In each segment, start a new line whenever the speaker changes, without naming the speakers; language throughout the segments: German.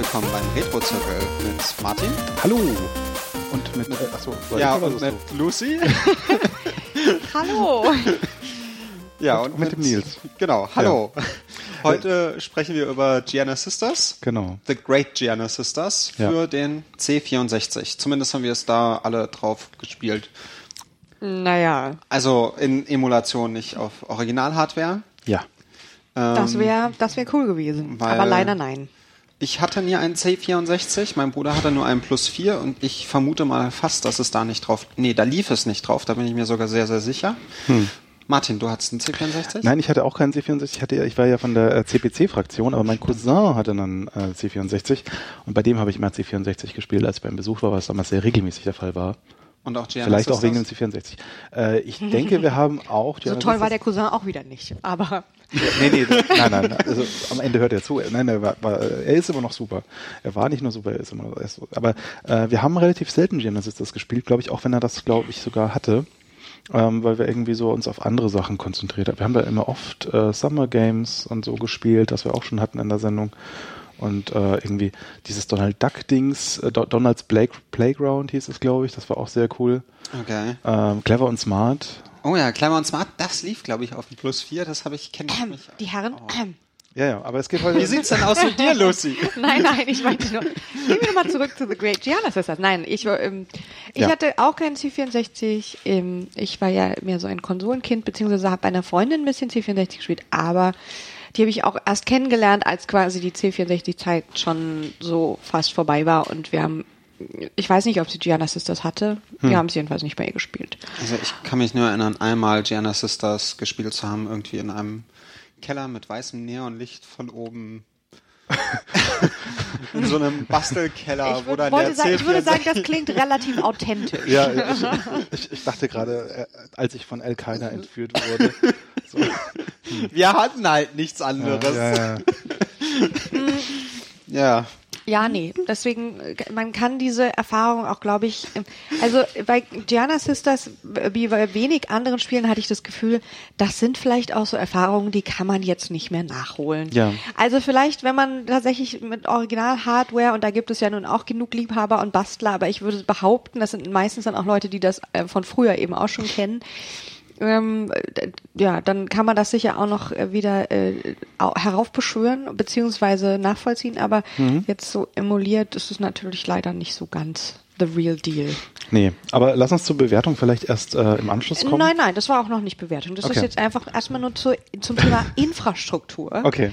Und willkommen beim Retro-Zirkel mit Martin.
Hallo. Und mit, äh, achso,
Ja, und
so?
mit Lucy.
Hallo.
ja,
Und mit dem Nils.
Genau, hallo. Heute sprechen wir über Gianna Sisters.
Genau.
The Great Gianna Sisters
Ja.
für den C64. Zumindest haben wir es da alle drauf gespielt.
Naja,
Also in Emulation, nicht auf Original-Hardware.
Ja.
das wäre das wär cool gewesen.
weil-
Aber leider nein.
Ich hatte nie einen C64, mein Bruder hatte nur einen Plus 4 und ich vermute mal fast, dass es da nicht drauf. Nee, da lief es nicht drauf, da bin ich mir sogar sehr, sehr sicher. Martin, du hattest einen C64?
Nein, ich hatte auch keinen C64. Ich, hatte, ich war ja von der äh, CPC-Fraktion, aber mein Cousin hatte einen äh, C64 und bei dem habe ich immer C64 gespielt, als ich beim Besuch war, was damals sehr regelmäßig der Fall war.
Und auch Gianna
Vielleicht auch wegen dem
Sisters?
C64. Äh, ich denke, wir haben auch...
So toll war der Cousin auch wieder nicht. Aber
Nee, nee, nein, nein. Also am Ende hört er zu. Nein, er, war, war, er ist immer noch super. Er war nicht nur super, er ist immer noch. Er ist so. Aber äh, wir haben relativ selten Genesis das gespielt, glaube ich, auch wenn er das, glaube ich, sogar hatte. Ähm, weil wir irgendwie so uns auf andere Sachen konzentriert haben. Wir haben da immer oft äh, Summer Games und so gespielt, das wir auch schon hatten in der Sendung. Und äh, irgendwie dieses Donald Duck Dings, äh, Do- Donalds Play Playground hieß es, glaube ich, das war auch sehr cool.
Okay.
Ähm, clever und smart.
Oh ja, Clever und Smart, das lief, glaube ich, auf dem Plus 4. Das habe ich, kenne ich
ähm,
nicht.
die Herren. Ähm,
Ja, ja, aber es geht heute.
Wie sieht's denn aus mit dir, Lucy?
nein, nein, ich meinte nur. Gehen wir nochmal zurück zu The Great Gianna Sisters. Nein, ich, war, ähm, ich
Ja.
hatte auch keinen C64. Ähm, ich war ja mehr so ein Konsolenkind, beziehungsweise habe bei einer Freundin ein bisschen C64 gespielt, aber die habe ich auch erst kennengelernt, als quasi die C64-Zeit schon so fast vorbei war und wir haben ich weiß nicht, ob sie Gianna Sisters hatte. Wir haben es jedenfalls nicht bei ihr gespielt.
Also ich kann mich nur erinnern, einmal Gianna Sisters gespielt zu haben, irgendwie in einem Keller mit weißem Neonlicht von oben. in so einem Bastelkeller,
Ich,
wo dann der
sagen, ich würde sagen,
C64
das klingt relativ authentisch.
Ja, ich, ich, ich dachte gerade, äh, als ich von Al-Qaida entführt wurde. So,
Wir hatten halt nichts anderes.
ja, ja.
Ja.
Ja, nee. Deswegen, äh, man kann diese Erfahrung auch, glaube ich, ähm, also bei Gianna Sisters, wie bei wenig anderen Spielen, hatte ich das Gefühl, das sind vielleicht auch so Erfahrungen, die kann man jetzt nicht mehr nachholen.
Ja.
Also vielleicht, wenn man tatsächlich mit Original-Hardware, und da gibt es ja nun auch genug Liebhaber und Bastler, aber ich würde behaupten, das sind meistens dann auch Leute, die das äh, von früher eben auch schon kennen, ähm, ja, dann kann man das sicher auch noch äh, wieder äh, au- heraufbeschwören beziehungsweise nachvollziehen, aber
Mhm.
jetzt so emuliert ist es natürlich leider nicht so ganz the real deal.
Nee, aber lass uns zur Bewertung vielleicht erst äh, im Anschluss kommen.
Nein, nein, das war auch noch nicht Bewertung. Das ist
Okay.
jetzt einfach erstmal nur zu, zum Thema Infrastruktur.
Okay.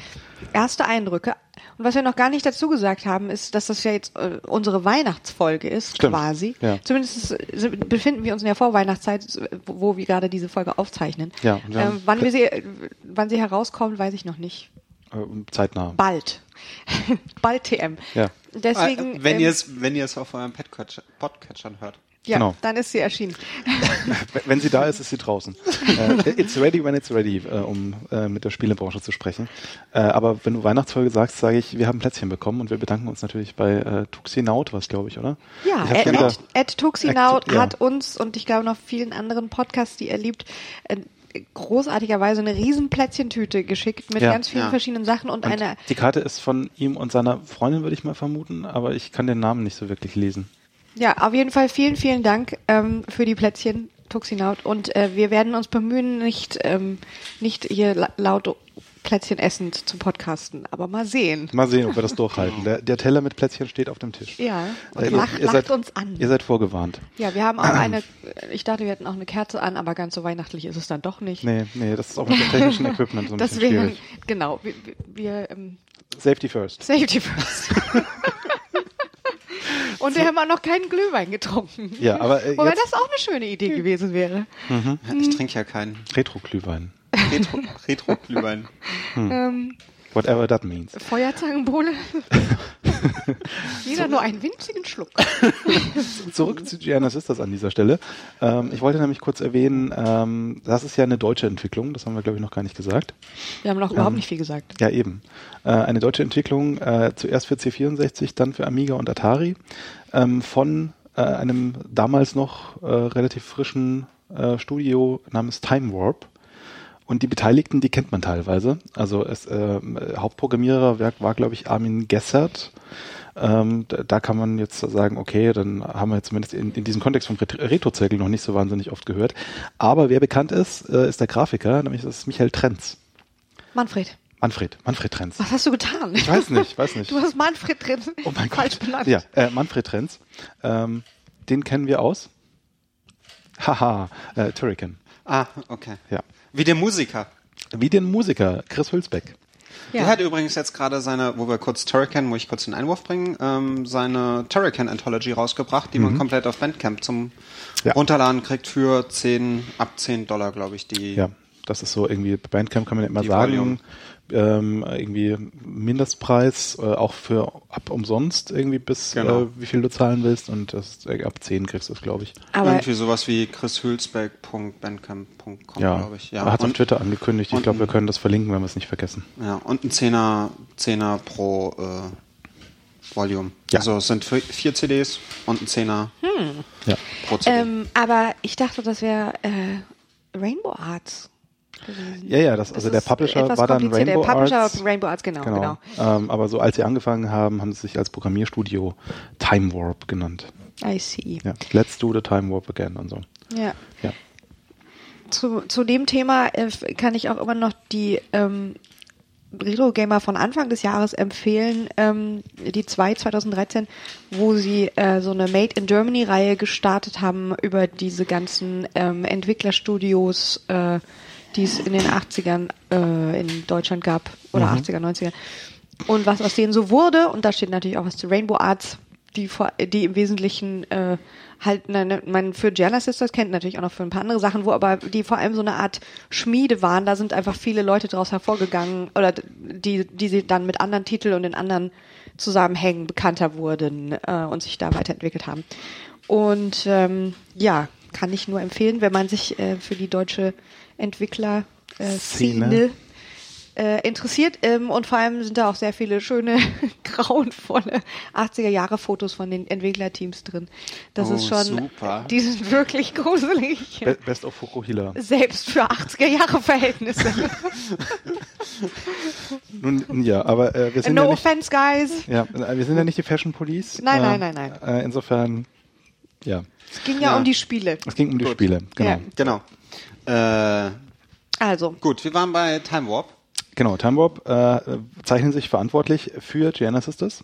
Erste Eindrücke. Und was wir noch gar nicht dazu gesagt haben, ist, dass das ja jetzt äh, unsere Weihnachtsfolge ist,
Stimmt.
quasi.
Ja.
Zumindest befinden wir uns in der Vorweihnachtszeit, wo wir gerade diese Folge aufzeichnen.
Ja,
ähm, wann wir sie, äh, wann sie herauskommt, weiß ich noch nicht.
Äh, zeitnah.
Bald. Bald TM.
Ja.
Deswegen,
Äh, wenn
ähm,
ihr es, wenn ihr es auf eurem Podcatcher- Podcatchern hört.
Ja,
genau.
dann ist sie erschienen.
Wenn sie da ist, ist sie draußen. äh, it's ready when it's ready, äh, um äh, mit der Spielebranche zu sprechen. Aber wenn du Weihnachtsfolge sagst, sage ich, wir haben Plätzchen bekommen und wir bedanken uns natürlich bei äh, Tuxinaut, was glaube ich, oder?
Ja,
Ich
Ed,
wieder-
Ed, Ed Tuxinaut
ja.
hat uns und ich glaube noch vielen anderen Podcasts, die er liebt, großartigerweise eine riesen Plätzchentüte geschickt mit
Ja.
ganz vielen
Ja.
verschiedenen Sachen und,
Und
eine
die Karte ist von ihm und seiner Freundin, würde ich mal vermuten, aber ich kann den Namen nicht so wirklich lesen.
Ja, auf jeden Fall vielen, vielen Dank ähm, für die Plätzchen, Tuxinaut. Und äh, wir werden uns bemühen, nicht, ähm, nicht hier la laut Plätzchen essend zu podcasten, aber mal sehen.
Mal sehen, ob wir das durchhalten. Der, der Teller mit Plätzchen steht auf dem Tisch.
Ja, und
Äh,
lacht,
ihr
lacht
seid,
uns an.
Ihr seid vorgewarnt.
Ja, wir haben auch eine, ich dachte, wir hätten auch eine Kerze an, aber ganz so weihnachtlich ist es dann doch nicht.
Nee, nee, das ist auch mit dem technischen Equipment so ein bisschen
Deswegen,
schwierig.
genau, wir, wir- wir ähm,
Safety first.
Safety first. Und wir haben auch noch keinen Glühwein getrunken.
Ja, aber äh,
Wobei
jetzt
das auch eine schöne Idee gewesen wäre.
Mhm.
Ja, Ich trinke ja keinen
Retro-Glühwein.
Retro, Retro-Glühwein.
Ähm,
Whatever that means.
Feuerzangenbowle. Jeder nur einen winzigen Schluck.
Zurück zu Gianna Sisters an dieser Stelle. Ähm, ich wollte nämlich kurz erwähnen, ähm, das ist ja eine deutsche Entwicklung, das haben wir glaube ich noch gar nicht gesagt.
Wir haben noch überhaupt nicht viel gesagt.
Ja, eben. Äh, eine deutsche Entwicklung, äh, zuerst für C64, dann für Amiga und Atari, ähm, von äh, einem damals noch äh, relativ frischen äh, Studio namens Time Warp. Und die Beteiligten, die kennt man teilweise. Also es, äh, Hauptprogrammierer war, glaube ich, Armin Gessert. Ähm, da, da kann man jetzt sagen, okay, dann haben wir jetzt zumindest in, in diesem Kontext vom Ret- Retro-Zirkel noch nicht so wahnsinnig oft gehört. Aber wer bekannt ist, äh, ist der Grafiker, nämlich das ist Michael Trenz.
Manfred,
Manfred, Manfred Trenz.
was hast du getan?
Ich weiß nicht, weiß nicht.
Du hast Manfred drin.
Oh mein
falsch
Gott.
benannt.
Ja, äh, Manfred Trenz. Ähm, den kennen wir aus. Haha, äh, Turrican.
Ah, okay.
Ja.
Wie der Musiker.
Wie den Musiker Chris Hülsbeck.
Ja.
Der hat übrigens jetzt gerade seine, wo wir kurz Turrican, muss ich kurz den Einwurf bringen, ähm, seine Turrican Anthology rausgebracht, die man komplett auf Bandcamp zum
Mhm. Ja.
Runterladen kriegt für 10, ab 10 Dollar, glaube ich, die.
Ja, das ist so irgendwie, bei Bandcamp kann man ja immer
Die
sagen,
Volume.
Ähm, irgendwie Mindestpreis, äh, auch für ab umsonst irgendwie bis
Genau.
äh, wie viel du zahlen willst und das äh, ab 10 kriegst du es, glaube ich.
Aber
Irgendwie sowas wie chrishülsbeck.bandcamp.com,
Ja,
glaube ich. Ja.
er hat es auf Twitter angekündigt. Ich glaube, wir können das verlinken, wenn wir es nicht vergessen.
Ja, und ein Zehner, Zehner pro äh, Volume.
Ja.
Also es sind vi- vier CDs und ein Zehner
Ja.
pro CD.
ähm, aber ich dachte, das wäre äh, Rainbow Arts. Gewesen.
Ja, ja, das, also der Publisher war dann. Rainbow
Der Publisher
Arts.
Rainbow Arts, genau, genau.
Ähm, aber so als sie angefangen haben, haben sie sich als Programmierstudio Time Warp genannt.
I see.
Ja. Let's do the Time Warp again und so.
Ja.
Ja.
Zu, zu dem Thema äh, kann ich auch immer noch die ähm, Retro Gamer von Anfang des Jahres empfehlen, ähm, die zwei 2013, wo sie äh, so eine Made in Germany Reihe gestartet haben über diese ganzen ähm, Entwicklerstudios, äh, die es in den 80ern äh, in Deutschland gab oder 80er, 90er. Und was aus denen so wurde, und da steht natürlich auch was zu Rainbow Arts, die, vor, die im Wesentlichen äh, halt, ne, man für Gianna Sisters kennt natürlich auch noch für ein paar andere Sachen, wo aber die vor allem so eine Art Schmiede waren. Da sind einfach viele Leute draus hervorgegangen oder die, die sie dann mit anderen Titeln und in anderen Zusammenhängen bekannter wurden äh, und sich da weiterentwickelt haben. Und ähm, ja, kann ich nur empfehlen, wenn man sich äh, für die deutsche Entwickler äh,
Szene.
Szene äh, interessiert ähm, und vor allem sind da auch sehr viele schöne grauenvolle 80er Jahre Fotos von den Entwicklerteams drin. Das
Oh,
ist schon,
super.
die sind wirklich gruselig.
Be Best of Fukuhila.
Selbst für 80er Jahre Verhältnisse.
Nun, ja, aber äh, wir sind
no
ja nicht,
offense, guys.
ja, wir sind ja nicht die Fashion Police.
Nein,
äh,
nein, nein,
Äh, insofern, ja,
Es ging ja,
Ja.
um die Spiele.
es ging um die
Gut.
Spiele, genau.
Ja.
genau. Äh,
Also,
gut, wir waren bei Time Warp.
Genau, Time Warp äh, zeichnen sich verantwortlich für Gianna Sisters.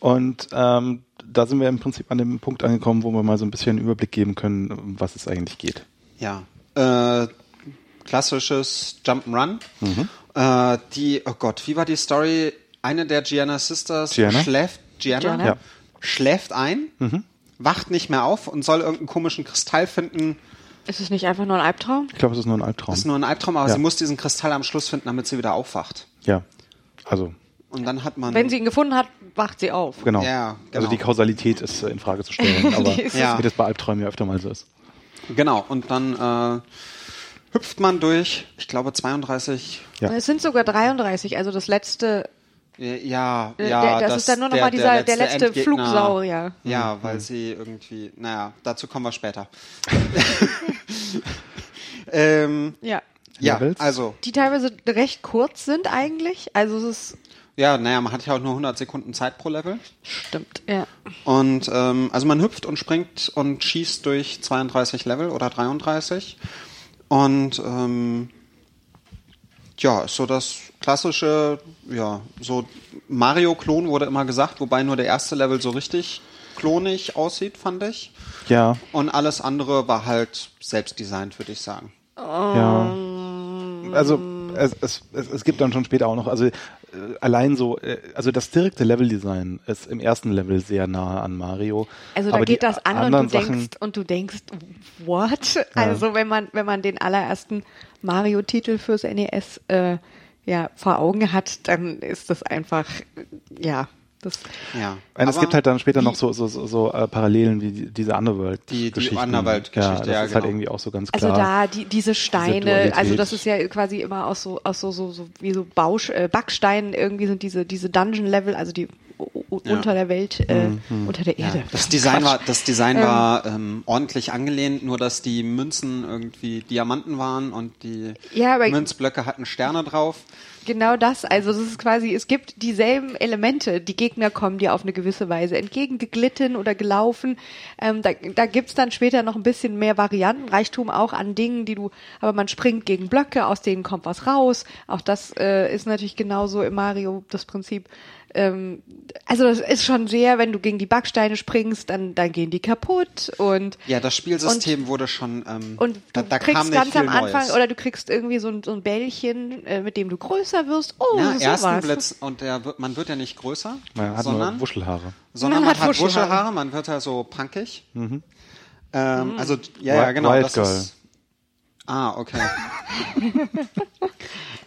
Und ähm, da sind wir im Prinzip an dem Punkt angekommen, wo wir mal so ein bisschen einen Überblick geben können, um was es eigentlich geht.
Ja. Äh, klassisches Jump'n'Run.
Mhm.
Äh, die, oh Gott, wie war die Story? Eine der Gianna Sisters
Gianna?
schläft, Gianna,
Gianna.
Ja.
schläft ein,
Mhm.
wacht nicht mehr auf und soll irgendeinen komischen Kristall finden.
Ist es nicht einfach nur ein Albtraum?
Ich glaube, es ist nur ein Albtraum.
Das ist nur ein Albtraum, aber
Ja.
sie muss diesen Kristall am Schluss finden, damit sie wieder aufwacht.
ja, also
Und dann hat man.
Wenn sie ihn gefunden hat, wacht sie auf.
genau.
Ja, genau.
Also die Kausalität ist äh, in Frage zu stellen, aber
Ja.
wie das bei Albträumen ja öfter mal so ist.
Genau, und dann äh, hüpft man durch, ich glaube, 32.
Ja.
Es sind sogar 33, also das letzte,
Ja,
äh,
ja.
der, das, ist dann nur noch mal dieser, der letzte
Endgegner.
Flugsaurier.
Ja,
Mhm.
weil sie irgendwie, naja, dazu kommen wir später. ähm,
Ja.
ja, also,
Die teilweise recht kurz sind eigentlich. Also es ist,
ja, naja, man hat ja auch nur 100 Sekunden Zeit pro Level.
stimmt, ja.
Und ähm, also man hüpft und springt und schießt durch 32 Level oder 33. Und ähm, ja, ist so das klassische, ja, so Mario-Klon wurde immer gesagt, wobei nur der erste Level so richtig klonig aussieht, fand ich.
Ja,
Und alles andere war halt selbst designt, würde ich sagen.
ja. Also es, es, es, es gibt dann schon später auch noch, also äh, allein so, äh, also das direkte Leveldesign ist im ersten Level sehr nah an Mario.
Also da
aber
geht das an und du
Sachen,
denkst und du denkst, what? Also wenn man wenn man den allerersten Mario-Titel fürs NES äh, ja vor Augen hat, dann ist das einfach ja das
Ja.
Und es gibt halt dann später
die-
noch so, so, so, so äh, Parallelen wie die, diese Underworld-Geschichten.
Die- die Underworld-Geschichte,
ja, das
ja,
ist halt
genau.
irgendwie auch so ganz
Also
klar.
da die, diese Steine,
Dualität.
also das ist ja quasi immer aus so aus so so, so wie so Bausch, äh, Backsteinen irgendwie sind diese diese Dungeon Level, also die u- unter der Welt, äh, unter der Erde.
Das Design war, das Design
Ähm.
war ähm, ordentlich angelehnt, nur dass die Münzen irgendwie Diamanten waren und die
Ja,
Münzblöcke hatten Sterne drauf.
Genau das, also das ist quasi, es gibt dieselben Elemente. Die Gegner kommen dir auf eine gewisse Weise entgegengeglitten oder gelaufen. Ähm, da da gibt's dann später noch ein bisschen mehr Variantenreichtum auch an Dingen, die du, aber man springt gegen Blöcke, aus denen kommt was raus. Auch das äh, ist natürlich genauso im Mario das Prinzip. Ähm, also das ist schon sehr, wenn du gegen die Backsteine springst, dann, dann gehen die kaputt und
Ja, das Spielsystem wurde schon, ähm,
und du
da, da
kriegst
kam nicht
ganz
viel
am Anfang
Neues.
oder du kriegst irgendwie so ein, so ein Bällchen, äh, mit dem du größer wirst. Oh,
ja,
sowas.
ersten Blitz und der wird, man wird ja nicht größer,
Man hat
sondern,
nur Wuschelhaare.
sondern
Man
man,
hat
hat
Wuschelhaare.
Wuschelhaare, man wird ja so punkig.
Mhm.
Ähm, also ja, ja, genau.
Wild
das
Girl.
ist, ah, okay.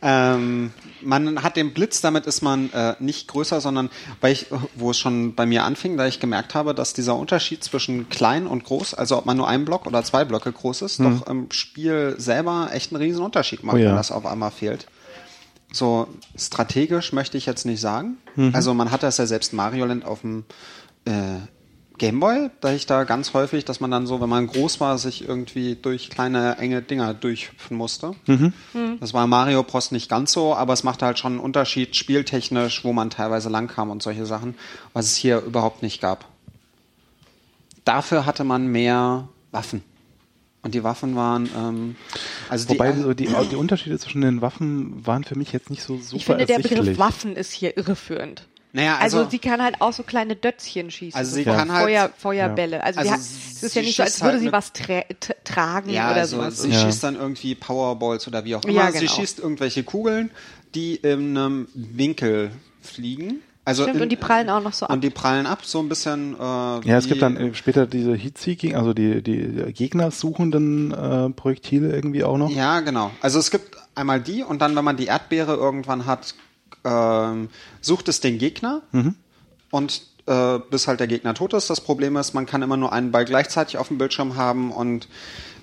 ähm, man hat den Blitz, damit ist man äh, nicht größer, sondern weil ich, wo es schon bei mir anfing, da ich gemerkt habe, dass dieser Unterschied zwischen klein und groß, also ob man nur einen Block oder zwei Blöcke groß ist, doch im Spiel selber echt einen riesen Unterschied macht,
Oh ja.
wenn das auf einmal fehlt. So strategisch möchte ich jetzt nicht sagen. Also man hat das ja selbst Mario Land auf dem äh, Gameboy, da ich da ganz häufig, dass man dann so, wenn man groß war, sich irgendwie durch kleine enge Dinger durchhüpfen musste. Das war Mario Bros nicht ganz so, aber es machte halt schon einen Unterschied spieltechnisch, wo man teilweise lang kam und solche Sachen, was es hier überhaupt nicht gab. Dafür hatte man mehr Waffen. Und die Waffen waren, ähm, also
Wobei
die,
so die, die Unterschiede zwischen den Waffen waren für mich jetzt nicht so super
Ich finde, der. Begriff Waffen ist hier irreführend.
Naja,
Also,
also,
sie kann halt auch so kleine Dötzchen schießen.
Also
so
sie
Feuer,
kann halt-
Feuer, Feuerbälle. Also,
Also
die hat,
sie
es ist ja nicht so, als
schießt
würde
halt
sie was tra tra tragen
Ja,
oder
also
sowas.
sie
Ja.
schießt dann irgendwie Powerballs oder wie auch immer.
Ja,
Sie
genau.
schießt irgendwelche Kugeln, die in einem Winkel fliegen. Also
Stimmt,
in,
und die prallen auch noch so ab.
Und die prallen ab, so ein bisschen. Äh,
Ja, es gibt dann äh, später diese Heat-Seeking, also die, die gegnersuchenden äh, Projektile irgendwie auch noch.
Ja, genau. Also es gibt einmal die und dann, wenn man die Erdbeere irgendwann hat, ähm, sucht es den Gegner und äh, bis halt der Gegner tot ist. Das Problem ist, man kann immer nur einen Ball gleichzeitig auf dem Bildschirm haben und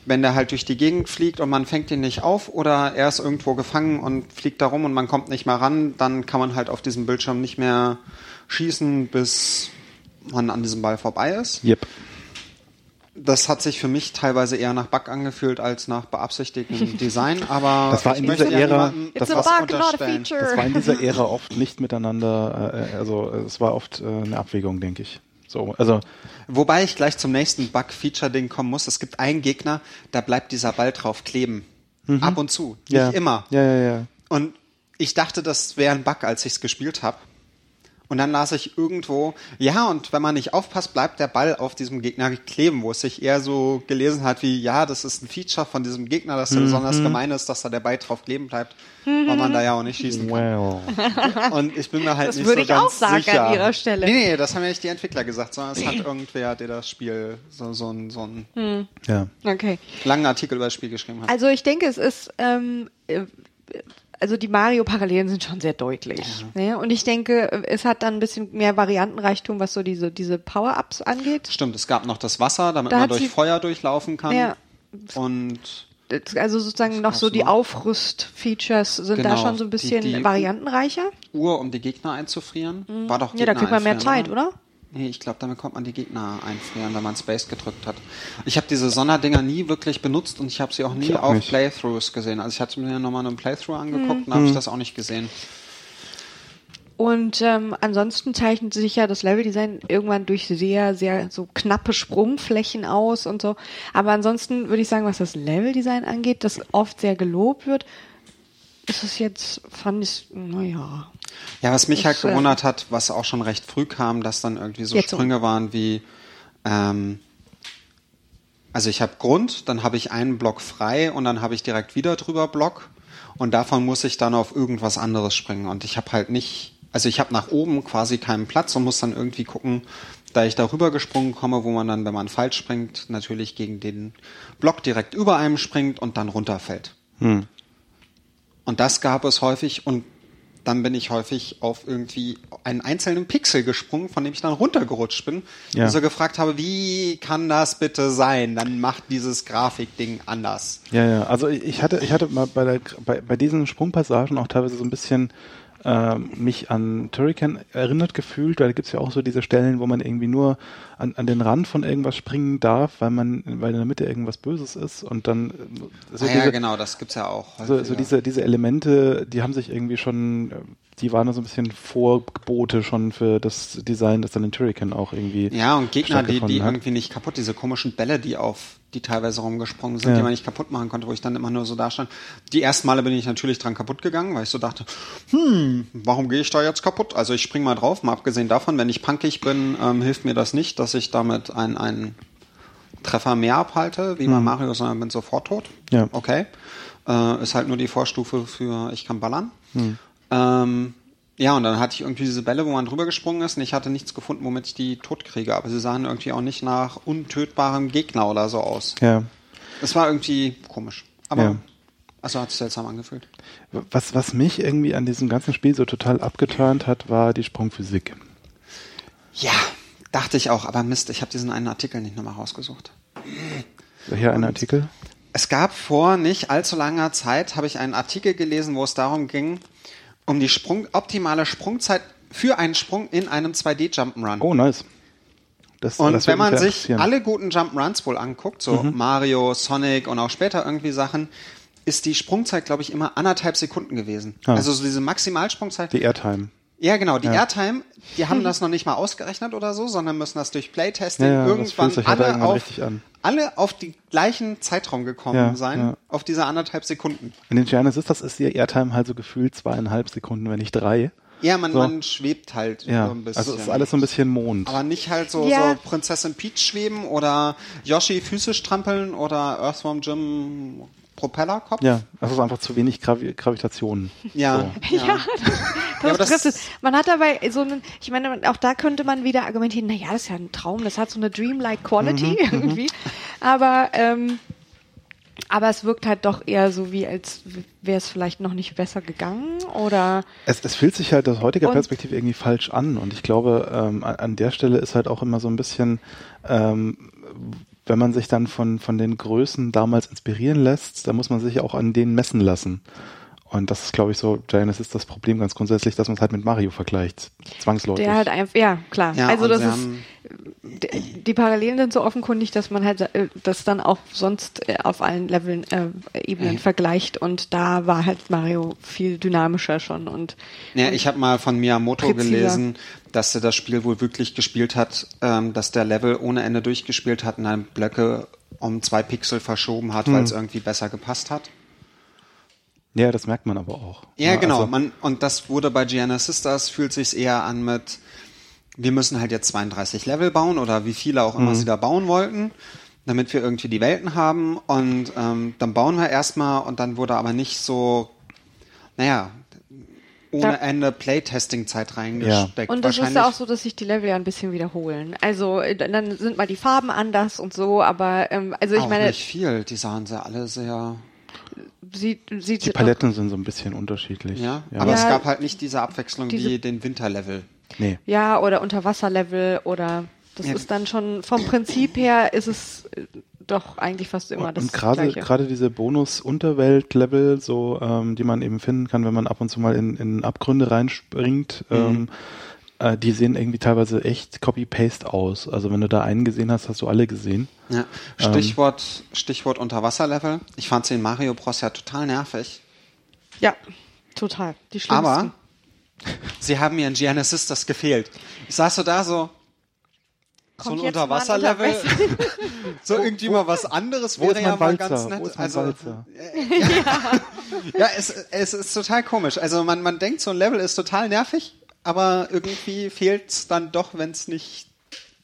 wenn der halt durch die Gegend fliegt und man fängt ihn nicht auf oder er ist irgendwo gefangen und fliegt da rum und man kommt nicht mehr ran, dann kann man halt auf diesem Bildschirm nicht mehr schießen, bis man an diesem Ball vorbei ist.
Yep.
Das hat sich für mich teilweise eher nach Bug angefühlt als nach beabsichtigtem Design, aber
Das war in dieser Ära- das
was
bug,
unterstellen.
Das war in dieser Ära oft nicht miteinander, äh, also äh, es war oft äh, eine Abwägung, denke ich. So, also
Wobei ich gleich zum nächsten Bug-Feature-Ding kommen muss. Es gibt einen Gegner, da bleibt dieser Ball drauf kleben. Ab und zu. Nicht
ja,
immer.
Ja, ja, ja.
Und ich dachte, das wäre ein Bug, als ich es gespielt habe. Und dann las ich irgendwo, ja, und wenn man nicht aufpasst, bleibt der Ball auf diesem Gegner kleben, wo es sich eher so gelesen hat wie, ja, das ist ein Feature von diesem Gegner, dass er besonders gemein ist, dass da der Ball drauf kleben bleibt, weil man da ja auch nicht schießen kann.
Well.
Und ich bin mir halt
Das
nicht
würde
so
ich
ganz
auch sagen
sicher.
an ihrer Stelle.
Nee, nee, das haben ja nicht die Entwickler gesagt, sondern es hat irgendwer, der das Spiel so, so, ein- so einen
Ja.
Okay.
langen Artikel über das Spiel geschrieben hat.
Also ich denke, es ist, ähm, äh, also die Mario-Parallelen sind schon sehr deutlich. Ne? Und ich denke, es hat dann ein bisschen mehr Variantenreichtum, was so diese, diese Power-Ups angeht.
Stimmt, es gab noch das Wasser, damit
Da
man durch Feuer durchlaufen kann.
Ja.
Und
Also sozusagen noch so die? Aufrüst-Features sind da
Genau,
schon so ein bisschen
die- die-
variantenreicher.
Uhr, um die Gegner einzufrieren. War doch
Mhm. Ja, da
Gegner
kriegt man mehr Zeit, oder?
Nee, ich glaube, damit kommt man die Gegner einfrieren, wenn man Space gedrückt hat. Ich habe diese Sonderdinger nie wirklich benutzt und ich habe sie auch nie auf
nicht.
Playthroughs gesehen. Also ich hatte mir nochmal einen Playthrough
Mhm.
angeguckt und habe ich das auch nicht gesehen.
Und ähm, ansonsten zeichnet sich ja das Leveldesign irgendwann durch sehr, sehr so knappe Sprungflächen aus und so. Aber ansonsten würde ich sagen, was das Leveldesign angeht, das oft sehr gelobt wird, ist es jetzt, fand ich, naja.
Ja, was mich halt
Das,
gewundert hat, was auch schon recht früh kam, dass dann irgendwie so
Jetzt so.
Sprünge waren wie, ähm, also ich habe Grund, dann habe ich einen Block frei und dann habe ich direkt wieder drüber Block und davon muss ich dann auf irgendwas anderes springen und ich habe halt nicht, also ich habe nach oben quasi keinen Platz und muss dann irgendwie gucken, da ich darüber gesprungen komme, wo man dann, wenn man falsch springt, natürlich gegen den Block direkt über einem springt und dann runterfällt. Und das gab es häufig und dann bin ich häufig auf irgendwie einen einzelnen Pixel gesprungen, von dem ich dann runtergerutscht bin.
Ja.
Und so gefragt habe, wie kann das bitte sein? Dann macht dieses Grafikding anders.
Ja, ja. Also ich hatte, ich hatte mal bei, der, bei, bei diesen Sprungpassagen auch teilweise so ein bisschen ähm, mich an Turrican erinnert gefühlt, weil da gibt's ja auch so diese Stellen, wo man irgendwie nur an, an den Rand von irgendwas springen darf, weil man, weil in der Mitte irgendwas Böses ist und dann äh, so
ah,
diese,
ja, genau, das gibt's ja auch.
so, so diese, diese Elemente, die haben sich irgendwie schon, äh, die waren so ein bisschen Vorgebote schon für das Design, das dann in Turrican auch irgendwie.
Ja, und Gegner, die, die
hat.
irgendwie nicht kaputt, diese komischen Bälle, die auf, die teilweise rumgesprungen sind,
Ja.
die man nicht kaputt machen konnte, wo ich dann immer nur so da stand. Die ersten Male bin ich natürlich dran kaputt gegangen, weil ich so dachte, hm, warum gehe ich da jetzt kaputt? Also ich spring mal drauf, mal abgesehen davon, wenn ich punkig bin, ähm, hilft mir das nicht, dass ich damit einen, einen Treffer mehr abhalte, wie bei Mario, sondern bin sofort tot.
Mhm. Ja.
Okay. Äh, ist halt nur die Vorstufe für ich kann ballern.
Mhm.
Ähm, ja, und dann hatte ich irgendwie diese Bälle, wo man drüber gesprungen ist und ich hatte nichts gefunden, womit ich die tot kriege. Aber sie sahen irgendwie auch nicht nach untötbarem Gegner oder so aus.
Ja.
Es war irgendwie komisch. Aber,
Ja.
also hat sich seltsam angefühlt.
Was, was mich irgendwie an diesem ganzen Spiel so total abgeturnt hat, war die Sprungphysik.
Ja, dachte ich auch. Aber Mist, ich habe diesen einen Artikel nicht nochmal rausgesucht.
Hier ein Artikel.
Es gab vor nicht allzu langer Zeit, habe ich einen Artikel gelesen, wo es darum ging, um die Sprung, optimale Sprungzeit für einen Sprung in einem 2D-Jump'n'Run.
Oh, nice. Das,
Und
das
wenn man sich alle guten Jump'n'Runs wohl anguckt, so
Mhm.
Mario, Sonic und auch später irgendwie Sachen, ist die Sprungzeit, glaube ich, immer anderthalb Sekunden gewesen.
Ah.
Also so diese Maximalsprungzeit.
Die Airtime.
Ja, genau, die Airtime, die haben das noch nicht mal ausgerechnet oder so, sondern müssen das durch Playtesting
Ja, ja, das
irgendwann
halt
alle
irgendwann
auf,
richtig an.
alle auf die gleichen Zeitraum gekommen
Ja,
sein,
ja.
auf diese anderthalb Sekunden.
In den Genesis, das ist die Airtime halt so gefühlt zweieinhalb Sekunden, wenn nicht drei.
Ja, man,
So.
man schwebt halt
Ja,
so ein bisschen.
also es ist alles so ein bisschen Mond.
Aber nicht halt so,
Ja.
so Prinzessin Peach schweben oder Yoshi Füße strampeln oder Earthworm Jim Propellerkopf.
Ja, also es ist einfach zu wenig Gravi Gravitation.
Ja,
So.
ja.
Ja, es. Man hat dabei so einen, ich meine, auch da könnte man wieder argumentieren, na ja, das ist ja ein Traum, das hat so eine dreamlike Quality
Mhm,
irgendwie. Aber, ähm, aber es wirkt halt doch eher so wie, als wäre es vielleicht noch nicht besser gegangen oder
Es, es fühlt sich halt aus heutiger Perspektive irgendwie falsch an und ich glaube, ähm, an, an der Stelle ist halt auch immer so ein bisschen, ähm, wenn man sich dann von, von den Größen damals inspirieren lässt, dann muss man sich auch an denen messen lassen. Und das ist, glaube ich, so, Giannis ist das Problem ganz grundsätzlich, dass man es halt mit Mario vergleicht. Zwangsläufig.
der halt einfach, ja, klar.
Ja,
also
und
das ist,
haben-
die, Parallelen sind so offenkundig, dass man halt äh, das dann auch sonst äh, auf allen Leveln, äh, Ebenen
Mhm.
vergleicht und da war halt Mario viel dynamischer schon und
Ja, ich habe mal von Miyamoto
Präziser.
gelesen, dass er das Spiel wohl wirklich gespielt hat, ähm, dass der Level ohne Ende durchgespielt hat und dann Blöcke um zwei Pixel verschoben hat,
Hm.
weil es irgendwie besser gepasst hat.
Ja, das merkt man aber auch.
Ja, genau.
also-
man, und das wurde bei Gianna Sisters, fühlt sich's eher an mit, wir müssen halt jetzt 32 Level bauen oder wie viele auch
Mhm.
immer sie da bauen wollten, damit wir irgendwie die Welten haben. Und ähm, dann bauen wir erstmal und dann wurde aber nicht so, naja, ohne
Da-
Ende Playtesting-Zeit reingesteckt.
Und das ist ja auch so, dass sich die Level ja ein bisschen wiederholen. Also äh, dann sind mal die Farben anders und so, aber ähm, also ich
auch
meine,
nicht viel. Die sahen sie alle sehr,
sieht sieht
Die Paletten sind so ein bisschen unterschiedlich.
ja.
ja.
Aber
Ja.
es gab halt nicht diese Abwechslung
Diese-
wie den Winterlevel.
nee.
ja oder Unterwasserlevel oder das
Ja.
ist dann schon vom Prinzip her ist es äh, doch eigentlich fast immer das
und gerade
gleiche.
gerade diese Bonus-Unterwelt-Level, so ähm, die man eben finden kann, wenn man ab und zu mal in, in Abgründe reinspringt,
Mhm.
ähm, äh, die sehen irgendwie teilweise echt Copy-Paste aus. Also wenn du da einen gesehen hast, hast du alle gesehen.
Ja. Stichwort, Stichwort Unterwasserlevel. Ich fand sie in Mario Bros. ja total nervig.
ja, total. Die schlimmsten.
Aber sie haben mir in Gianna Sisters gefehlt. Ich saß so da so, so
Kommt
ein Unterwasserlevel.
Unterwasser-
so irgendwie mal was anderes wäre ja mal
Walzer?
ganz
Wo
nett.
ist mein
also,
Walzer?
ja, es, es ist total komisch. Also man, man denkt, so ein Level ist total nervig, aber irgendwie fehlt es dann doch, wenn es nicht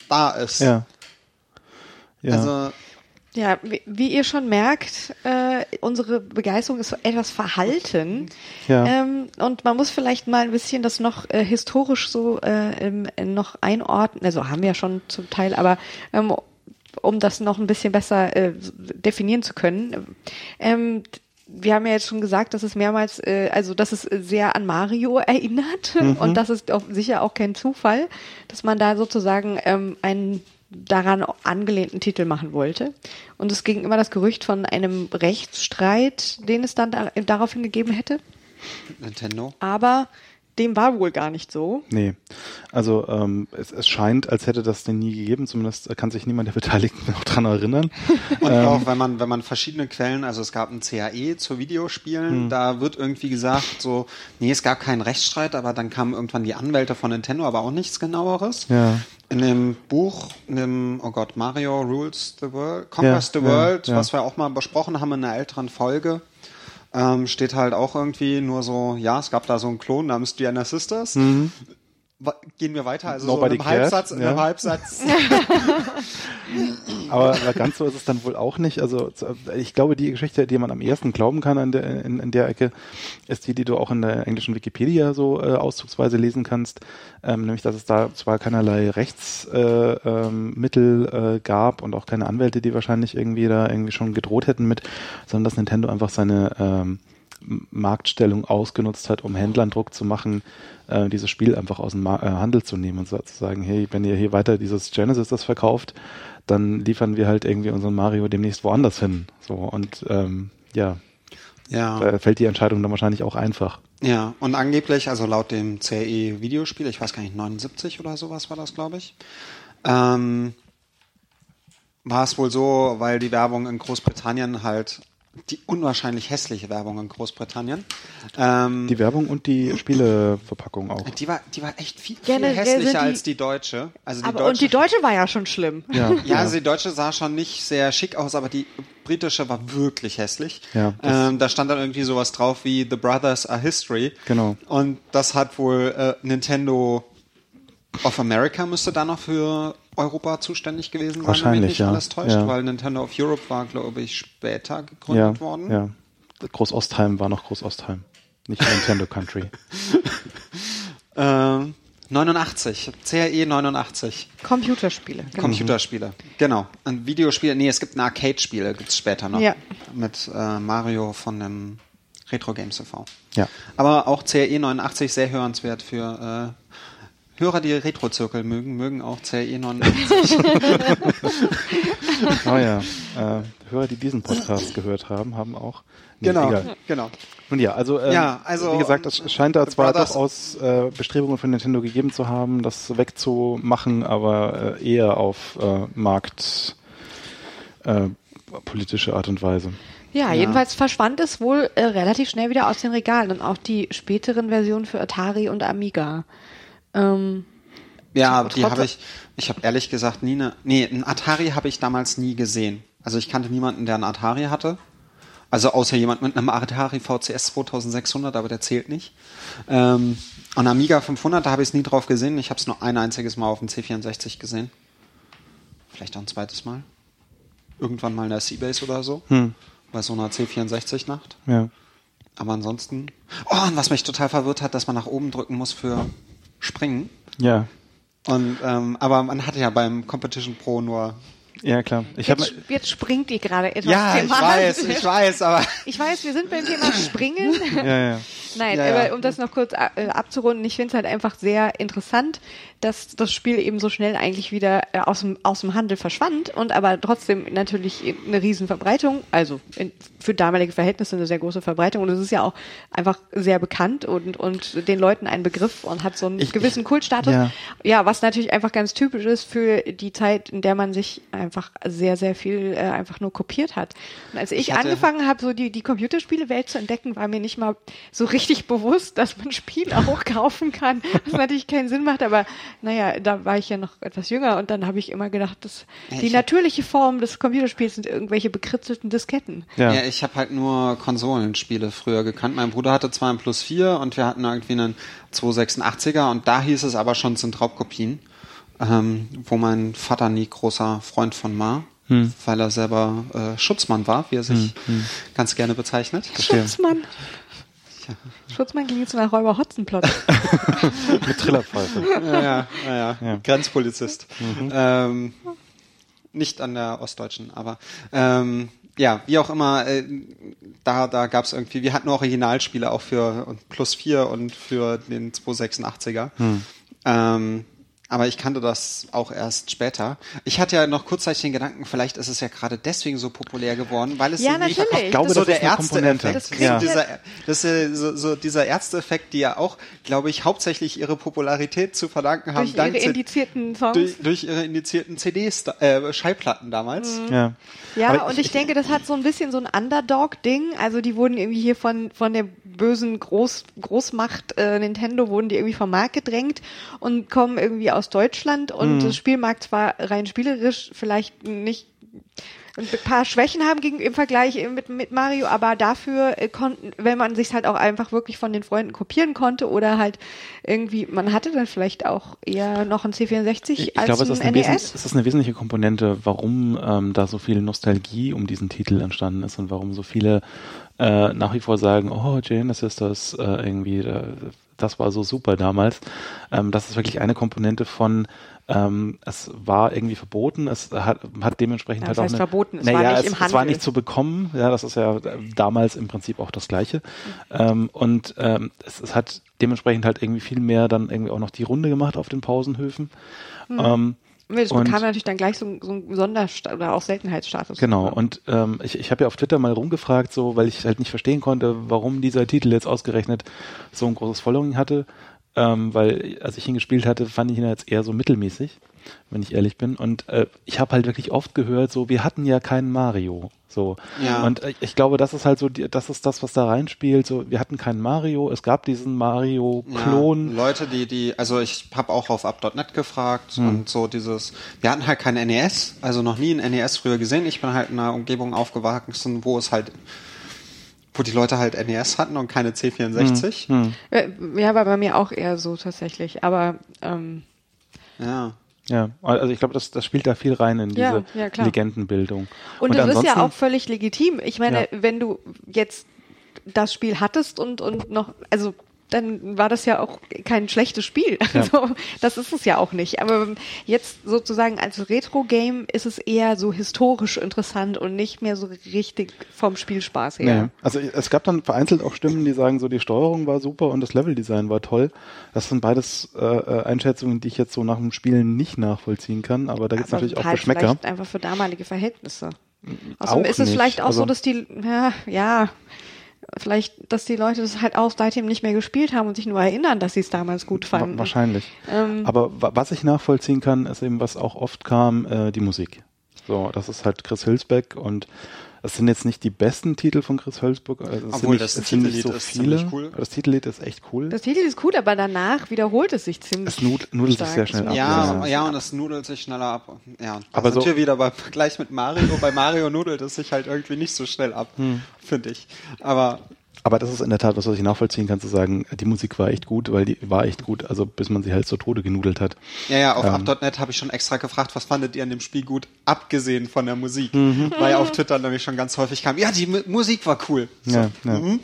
da ist.
Ja. Ja.
Also
Ja, wie, wie ihr schon merkt, äh, unsere Begeisterung ist so etwas verhalten.
Ja.
Ähm, und man muss vielleicht mal ein bisschen das noch äh, historisch so äh, im, noch einordnen. Also haben wir ja schon zum Teil, aber ähm, um das noch ein bisschen besser äh, definieren zu können. Ähm, wir haben ja jetzt schon gesagt, dass es mehrmals, äh, also dass es sehr an Mario erinnert und das ist auch sicher auch kein Zufall, dass man da sozusagen ähm, einen daran angelehnten Titel machen wollte. Und es ging immer das Gerücht von einem Rechtsstreit, den es dann da, daraufhin gegeben hätte.
Nintendo.
Aber dem war wohl gar nicht so.
Nee. Also ähm, es, es scheint, als hätte das denn nie gegeben, zumindest kann sich niemand der Beteiligten noch dran erinnern.
Und auch wenn man, wenn man verschiedene Quellen, also es gab ein CAE zu Videospielen, da wird irgendwie gesagt, so, nee, es gab keinen Rechtsstreit, aber dann kamen irgendwann die Anwälte von Nintendo, aber auch nichts genaueres.
Ja.
In dem Buch, in dem, oh Gott, Mario Rules the World, Conquers
Ja,
the
ja,
World,
ja.
was wir auch mal besprochen haben in einer älteren Folge, ähm, steht halt auch irgendwie nur so, ja, es gab da so einen Klon namens Diana Sisters. Wa- Gehen wir weiter, also.
Nobody
so in einem
cared,
Halbsatz, in
ja.
einem Halbsatz.
Aber, aber ganz so ist es dann wohl auch nicht. Also ich glaube, die Geschichte, die man am ersten glauben kann an der, in, in der Ecke, ist die, die du auch in der englischen Wikipedia so äh, auszugsweise lesen kannst. Ähm, nämlich, dass es da zwar keinerlei Rechtsmittel äh, ähm, Mittel, äh, gab und auch keine Anwälte, die wahrscheinlich irgendwie da irgendwie schon gedroht hätten mit, sondern dass Nintendo einfach seine ähm, Marktstellung ausgenutzt hat, um Händlern Druck zu machen, äh, dieses Spiel einfach aus dem Ma äh, Handel zu nehmen und so zu sagen, hey, wenn ihr hier weiter dieses Genesis das verkauft, dann liefern wir halt irgendwie unseren Mario demnächst woanders hin. So und ähm, ja,
ja.
da fällt die Entscheidung dann wahrscheinlich auch einfach.
Ja, und angeblich, also laut dem CE Videospiel, ich weiß gar nicht, 79 oder sowas war das, glaube ich, ähm, war es wohl so, weil die Werbung in Großbritannien halt die unwahrscheinlich hässliche Werbung in Großbritannien. Ähm,
Die Werbung und die Spieleverpackung auch.
die war, die war echt viel, viel
Generell
hässlicher
die-
als die deutsche. Also die
Aber
deutsche,
und die deutsche war ja schon schlimm.
Ja,
ja, also die deutsche sah schon nicht sehr schick aus, aber die britische war wirklich hässlich.
Ja,
ähm, da stand dann irgendwie sowas drauf wie The Brothers are History.
Genau.
Und das hat wohl äh, Nintendo of America müsste da noch für Europa zuständig gewesen sein, wenn mich
Wahrscheinlich,
nicht
ja.
alles täuscht,
Ja.
weil Nintendo of Europe war, glaube ich, später
ja,
gegründet worden.
ja. Groß-Ostheim war noch Groß-Ostheim. Nicht Nintendo Country.
Ähm, 89, CRE 89.
Computerspiele. Genau.
Computerspiele. Genau. Ein Videospiel, nee, es gibt ein Arcade-Spiel, gibt's später noch.
Ja.
Mit äh, Mario von dem Retro Games TV.
Ja.
Aber auch CRE 89 sehr hörenswert für äh, Hörer, die Retro-Zirkel mögen, mögen auch CRE 89.
Oh ja. Äh, Hörer, die diesen Podcast gehört haben, haben auch. Nee,
genau,
egal.
genau.
Nun ja, also, ähm,
Ja, also,
wie gesagt, es scheint da
The
zwar durchaus äh, Bestrebungen von Nintendo gegeben zu haben, das wegzumachen, aber äh, eher auf äh, Markt äh, Art und Weise.
Ja, jedenfalls verschwand es wohl äh, relativ schnell wieder aus den Regalen und auch die späteren Versionen für Atari und Amiga. Ähm,
Ja, die habe ich, ich habe ehrlich gesagt nie eine, nee, ein Atari habe ich damals nie gesehen. Also ich kannte niemanden, der einen Atari hatte. Also außer jemand mit einem Atari VCS 2600, aber der zählt nicht. Ähm, und Amiga 500, da habe ich es nie drauf gesehen. Ich habe es nur ein einziges Mal auf dem C64 gesehen. Vielleicht auch ein zweites Mal. Irgendwann mal in der Seabase oder so. Bei so einer C64-Nacht.
Ja.
Aber ansonsten. Oh, und was mich total verwirrt hat, dass man nach oben drücken muss für Springen.
Ja.
Und ähm, aber man hatte ja beim Competition Pro nur.
Ja, klar. Ich habe
jetzt, jetzt springt ihr gerade etwas
Ja, ich
thematisch.
weiß, ich weiß, aber
Ich weiß, wir sind beim Thema Springen.
ja, ja.
Nein,
Ja, ja.
aber um das noch kurz äh, abzurunden, ich finde es halt einfach sehr interessant, dass das Spiel eben so schnell eigentlich wieder äh, aus, dem, aus dem Handel verschwand und aber trotzdem natürlich eine riesen Verbreitung, also in, für damalige Verhältnisse eine sehr große Verbreitung und es ist ja auch einfach sehr bekannt und, und den Leuten ein Begriff und hat so einen
Ich-
gewissen
ich-
Kultstatus.
ja.
Ja. was natürlich einfach ganz typisch ist für die Zeit, in der man sich einfach sehr, sehr viel äh, einfach nur kopiert hat. Und als ich,
Ich hatte-
angefangen habe, so die, die Computerspielewelt zu entdecken, war mir nicht mal so richtig bewusst, dass man Spiele auch kaufen kann, was natürlich keinen Sinn macht, aber naja, da war ich ja noch etwas jünger und dann habe ich immer gedacht, dass
Ja,
die natürliche Form des Computerspiels sind irgendwelche bekritzelten Disketten.
Ja.
ja, ich habe halt nur Konsolenspiele früher gekannt. Mein Bruder hatte zwar ein Plus 4 und wir hatten irgendwie einen 286er und da hieß es aber schon, es sind Raubkopien, ähm, wo mein Vater nie großer Freund von war. Weil er selber äh, Schutzmann war, wie er sich ganz gerne bezeichnet.
Schutzmann. Schutzmann ging jetzt nach Räuber Hotzenplotz.
Mit Trillerpfeife.
ja, ja, ja. Grenzpolizist. Ähm, nicht an der Ostdeutschen, aber ähm, ja, wie auch immer, äh, da, da gab es irgendwie, wir hatten Originalspiele auch für und Plus 4 und für den 286er. Ähm, aber ich kannte das auch erst später. Ich hatte ja noch kurzzeitig den Gedanken, vielleicht ist es ja gerade deswegen so populär geworden, weil es
Ja,
irgendwie
natürlich.
Ich glaube,
so
das
der
ist eine Komponente.
Ärzte-Effekt. So
klingt
dieser, das ist so, so dieser Ärzte-Effekt, die ja auch, glaube ich, hauptsächlich ihre Popularität zu verdanken haben,
Durch
dank
ihre indizierten Songs.
durch, durch ihre indizierten CDs, äh, Schallplatten damals.
Ja,
Ja,
Aber
und ich, denke, das hat so ein bisschen so ein Underdog-Ding. Also die wurden irgendwie hier von, von der bösen Groß, Großmacht äh, Nintendo wurden die irgendwie vom Markt gedrängt und kommen irgendwie aus Deutschland und das Spiel mag zwar rein spielerisch vielleicht nicht ein paar Schwächen haben gegen, im Vergleich mit, mit Mario, aber dafür äh, konnten, wenn man sich halt auch einfach wirklich von den Freunden kopieren konnte oder halt irgendwie, man hatte dann vielleicht auch eher noch ein C64
Ich, ich
als
glaube, es ist,
ein
eine
NES.
wesentlich- es ist eine wesentliche Komponente, warum ähm, da so viel Nostalgie um diesen Titel entstanden ist und warum so viele äh, nach wie vor sagen, oh, Genesis, das äh, irgendwie, äh, das war so super damals. Ähm, das ist wirklich eine Komponente von ähm, es war irgendwie verboten, es hat, hat dementsprechend
Ja,
halt auch
heißt
eine,
verboten, es
naja,
war nicht
es,
im
es war
Handel.
nicht zu bekommen, ja, das ist ja damals im Prinzip auch das Gleiche. Ähm, und ähm, es, es hat dementsprechend halt irgendwie viel mehr dann irgendwie auch noch die Runde gemacht auf den Pausenhöfen. Ähm,
Das
Und-
bekam natürlich dann gleich so, so einen Sonderstatus oder auch Seltenheitsstatus.
Genau, und ähm, ich, ich habe ja auf Twitter mal rumgefragt, so, weil ich halt nicht verstehen konnte, warum dieser Titel jetzt ausgerechnet so ein großes Following hatte. Ähm, weil, als ich ihn gespielt hatte, fand ich ihn jetzt eher so mittelmäßig, wenn ich ehrlich bin. Und äh, ich habe halt wirklich oft gehört, so, wir hatten ja keinen Mario. So.
Ja.
Und äh, ich glaube, das ist halt so, die, das ist das, was da reinspielt. So, wir hatten keinen Mario, es gab diesen Mario-Klon.
Ja, Leute, die, die, also ich habe auch auf up.net gefragt
Hm.
und so dieses, wir hatten halt kein NES, also noch nie ein NES früher gesehen. Ich bin halt in einer Umgebung aufgewachsen, wo es halt, wo die Leute halt NES hatten und keine C64.
Hm.
Äh, Ja, war bei mir auch eher so tatsächlich. Aber ähm,
Ja.
Ja, also ich glaube, das, das spielt da viel rein in diese
Ja, ja.
Legendenbildung.
und, das ist ja auch völlig legitim. Ich meine,
Ja.
wenn du jetzt das Spiel hattest und, und noch, also dann war das ja auch kein schlechtes Spiel. Also das ist es ja auch nicht. Aber jetzt sozusagen als Retro-Game ist es eher so historisch interessant und nicht mehr so richtig vom Spielspaß her.
Nee. Also es gab dann vereinzelt auch Stimmen, die sagen, so die Steuerung war super und das Leveldesign war toll. Das sind beides äh, äh, Einschätzungen, die ich jetzt so nach dem Spielen nicht nachvollziehen kann, aber da gibt es natürlich auch
halt
Geschmäcker.
vielleicht einfach für damalige Verhältnisse. Außerdem
Auch
ist es
nicht.
vielleicht auch
Also-
so, dass die, ja, ja, vielleicht, dass die Leute das halt auch seitdem nicht mehr gespielt haben und sich nur erinnern, dass sie es damals gut fanden.
Wahrscheinlich.
Ähm,
aber wa was ich nachvollziehen kann, ist eben, was auch oft kam, äh, die Musik. So, das ist halt Chris Hülsbeck und es sind jetzt nicht die besten Titel von Chris Hülsbeck. Also es sind
Obwohl
nicht,
das
es sind nicht
Titellied
so
ist
viele.
ziemlich cool.
Das Titellied ist echt cool.
Das Titel ist gut, aber danach wiederholt es sich ziemlich.
es nud nudelt sich
stark.
sehr schnell ab.
Ja,
ja.
ja, und es nudelt sich schneller ab. Ja,
Aber
aber
so-
sind wir wieder beim Vergleich mit Mario. Bei Mario nudelt es sich halt irgendwie nicht so schnell ab,
Hm.
finde ich. Aber
Aber das ist in der Tat was, was ich nachvollziehen kann, zu sagen, die Musik war echt gut, weil die war echt gut, also bis man sie halt zu Tode genudelt hat.
Ja, ja, auf
Ähm.
up.net habe ich schon extra gefragt, was fandet ihr an dem Spiel gut, abgesehen von der Musik.
Mhm.
Weil auf Twitter nämlich schon ganz häufig kam, ja, die M Musik war cool. So,
Ja, ja.
Mhm.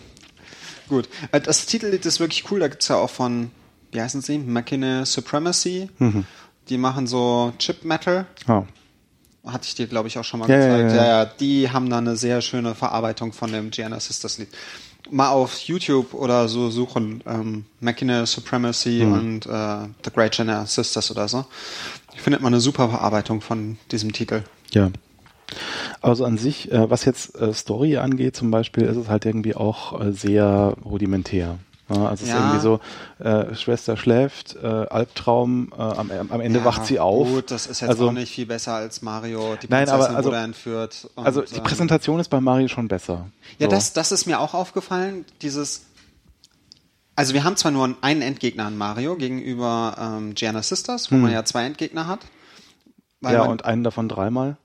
Gut. Äh, Das Titellied ist wirklich cool, da gibt's ja auch von, wie heißen sie? Machine Supremacy.
Mhm.
Die machen so Chip Metal.
Ah.
Hatte ich dir, glaube ich, auch schon mal
Ja,
gezeigt.
ja,
Ja,
ja.
ja, die haben da eine sehr schöne Verarbeitung von dem Gianna Sisters Lied. Mal auf YouTube oder so suchen, ähm, Machina Supremacy
Mhm.
und äh, The Great Gianna Sisters oder so. Findet man eine super Verarbeitung von diesem Titel.
Ja. Also an sich, äh, was jetzt äh, Story angeht zum Beispiel, ist es halt irgendwie auch äh, sehr rudimentär. Ja, also es ist
Ja.
irgendwie so, äh, Schwester schläft, äh, Albtraum, äh, am, am Ende
Ja,
wacht sie auf.
Gut, das ist jetzt
also,
auch nicht viel besser als Mario. Die
Nein,
Prinzessin
aber also-
wurde entführt. Und,
Also die
ähm,
Präsentation ist bei Mario schon besser.
Ja,
So.
das, das ist mir auch aufgefallen. Dieses. Also wir haben zwar nur einen Endgegner an Mario gegenüber ähm, Gianna Sisters, wo man ja zwei Endgegner hat.
Hm. ja, und einen davon dreimal.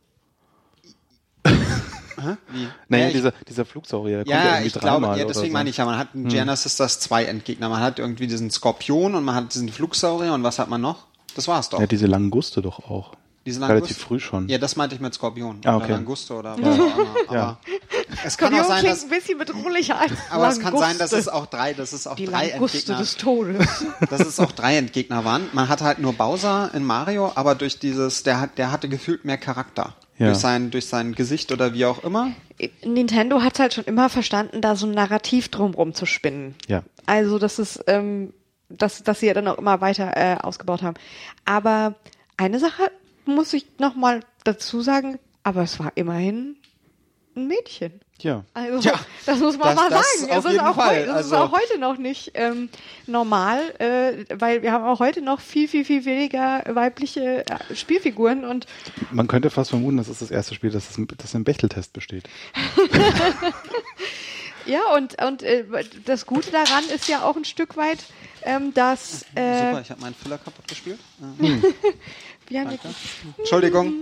Hä? Wie?
Naja,
ja, ich-
dieser, dieser Flugsaurier, der kommt ja
ja,
irgendwie
ich
dreimal
glaube, ja,
oder
deswegen
so.
meine ich ja, man hat in Gianna Sisters zwei Endgegner. Man hat irgendwie diesen Skorpion und man hat diesen Flugsaurier und was hat man noch? Das war's doch.
Ja, diese Languste doch auch.
Diese
Relativ
Languste-
früh schon.
Ja, das meinte ich mit Skorpion.
Ah,
Oder
okay.
Languste oder was auch immer. Aber es kann auch
Skorpion
sein,
klingt
dass,
ein bisschen bedrohlicher als
aber es kann sein, dass
Languste.
es auch drei, dass es auch
die
drei
Languste
Endgegner
des Todes.
dass es auch drei Endgegner waren. Man hatte halt nur Bowser in Mario, aber durch dieses, der hat, der hatte gefühlt mehr Charakter.
Ja.
Durch sein, durch sein Gesicht oder wie auch immer.
Nintendo hat halt schon immer verstanden, da so ein Narrativ drumrum zu spinnen.
Ja.
Also das ist, ähm, dass, dass sie ja dann auch immer weiter äh, ausgebaut haben. Aber eine Sache muss ich noch mal dazu sagen, aber es war immerhin ein Mädchen.
Ja.
Also,
Ja,
das muss man
das-
mal
das
sagen.
auf
es ist,
jeden
auch,
Fall.
ist
Also-
auch heute noch nicht ähm, normal, äh, weil wir haben auch heute noch viel, viel, viel weniger weibliche äh, Spielfiguren und
Man könnte fast vermuten, das ist das erste Spiel, das, das im Bechteltest besteht.
ja, und, und äh, das Gute daran ist ja auch ein Stück weit, ähm, dass äh,
Super, ich habe meinen Füller kaputt gespielt. Ja.
wir haben
Entschuldigung.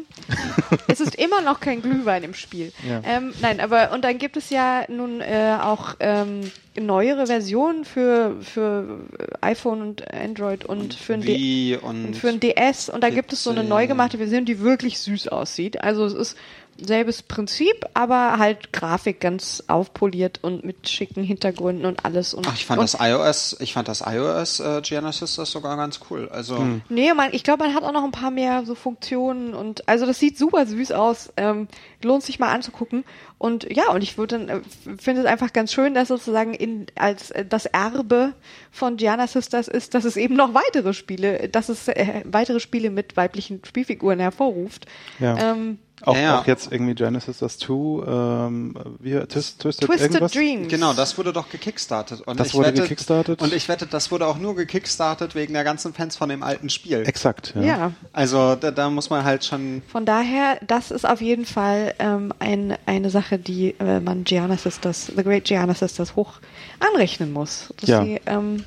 es ist immer noch kein Glühwein im Spiel.
Ja.
Ähm, nein, aber und dann gibt es ja nun äh, auch ähm, neuere Versionen für für iPhone und Android und für ein D
Wie und,
und für ein DS und da gibt es so eine neu
äh,
gemachte Version, die wirklich süß aussieht. Also es ist selbes Prinzip, aber halt Grafik ganz aufpoliert und mit schicken Hintergründen und alles. Und,
Ach, ich fand
und,
das iOS, ich fand das iOS äh, Genesis das sogar ganz cool. Also
Nee, man, ich glaube, man hat auch noch ein paar mehr so Funktionen und also das sieht super süß aus. Ähm, lohnt sich mal anzugucken. Und ja, und ich würde dann äh, finde es einfach ganz schön, dass sozusagen in als äh, das Erbe von Gianna Sisters ist, dass es eben noch weitere Spiele, dass es äh, weitere Spiele mit weiblichen Spielfiguren hervorruft.
Ja.
Ähm,
Auch,
Ja,
auch jetzt irgendwie Genesis das 2, ähm, wie, Twist, Twisted,
Twisted
irgendwas?
Dreams.
Genau, das wurde doch gekickstartet. Und
Das
ich
wurde
wette,
gekickstartet?
Und ich wette, das wurde auch nur gekickstartet wegen der ganzen Fans von dem alten Spiel.
Exakt, ja.
Ja.
Also da, da muss man halt schon.
Von daher, das ist auf jeden Fall ähm, ein, eine Sache, die äh, man Gianna Sisters, The Great Gianna Sisters hoch anrechnen muss. Dass
Ja.
sie ähm,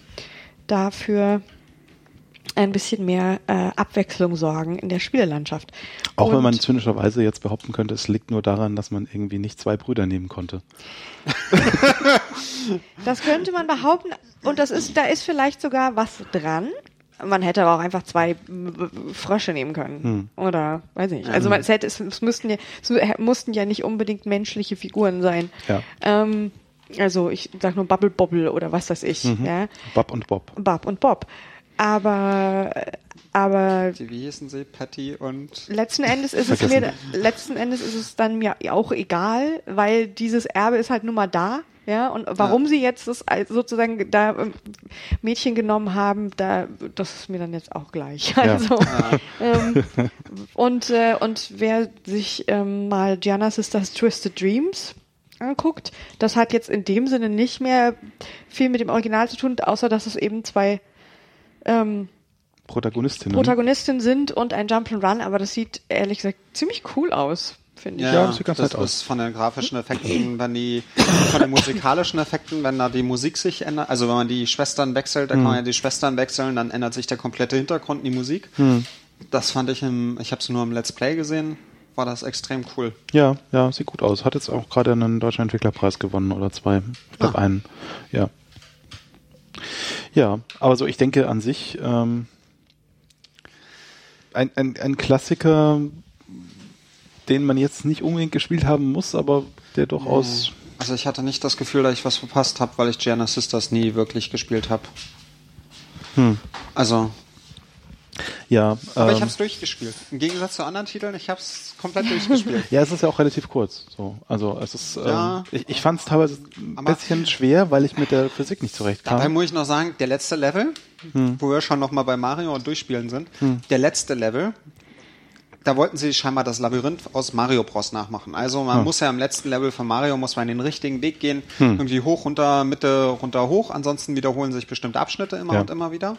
dafür ein bisschen mehr äh, Abwechslung sorgen in der Spielelandschaft.
Auch wenn
Und-
man zynischerweise jetzt behaupten könnte, es liegt nur daran, dass man irgendwie nicht zwei Brüder nehmen konnte.
Das könnte man behaupten. Und das ist, da ist vielleicht sogar was dran. Man hätte aber auch einfach zwei Frösche nehmen können. Oder, weiß ich nicht. Also man, es, hätte, es, es, müssten ja, es mussten ja nicht unbedingt menschliche Figuren sein.
Ja.
Ähm, also ich sag nur Bubble Bobble oder was weiß ich. Ja?
Bob und Bob.
Bob und Bob. Aber, aber
Die, wie hießen sie? Patty und.
letzten Endes ist es mir, letzten Endes ist es dann mir auch egal, weil dieses Erbe ist halt nun mal da. Ja, und warum sie jetzt das sozusagen da ähm, Mädchen genommen haben, da, das ist mir dann jetzt auch gleich. Also, ähm, und, äh, und wer sich ähm, mal Gianna Sisters Twisted Dreams anguckt, das hat jetzt in dem Sinne nicht mehr viel mit dem Original zu tun, außer dass es eben zwei ähm,
Protagonistinnen.
Protagonistinnen sind und ein Jump'n'Run, aber das sieht ehrlich gesagt ziemlich cool aus, finde ich.
Ja, das sieht ganz
das
nett aus.
von den grafischen Effekten, wenn die, von den musikalischen Effekten, wenn da die Musik sich ändert, also wenn man die Schwestern wechselt, dann kann man ja die Schwestern wechseln, dann ändert sich der komplette Hintergrund, die Musik. Das fand ich im, ich habe es nur im Let's Play gesehen, war das extrem cool.
Ja, ja, sieht gut aus. Hat jetzt auch gerade einen deutschen Entwicklerpreis gewonnen oder zwei. Ich glaube
Ah.
einen. Ja. Ja, aber so, ich denke an sich, ähm, ein, ein, ein Klassiker, den man jetzt nicht unbedingt gespielt haben muss, aber der durchaus.
Also ich hatte nicht das Gefühl, dass ich was verpasst habe, weil ich Gianna Sisters nie wirklich gespielt habe.
Hm.
Also,
Ja,
aber ich
ähm,
habe es durchgespielt. Im Gegensatz zu anderen Titeln, ich habe es komplett durchgespielt.
Ja, es ist ja auch relativ kurz. So, also es ist.
Ja.
Ähm, ich ich fand es teilweise ein bisschen schwer, weil ich mit der Physik nicht zurechtkam.
Dabei muss ich noch sagen, der letzte Level, wo wir schon noch mal bei Mario und durchspielen sind, der letzte Level, da wollten sie scheinbar das Labyrinth aus Mario Bros nachmachen. Also man muss ja im letzten Level von Mario muss man den richtigen Weg gehen, irgendwie hoch, runter, Mitte, runter, hoch. Ansonsten wiederholen sich bestimmte Abschnitte immer
Ja.
und immer wieder.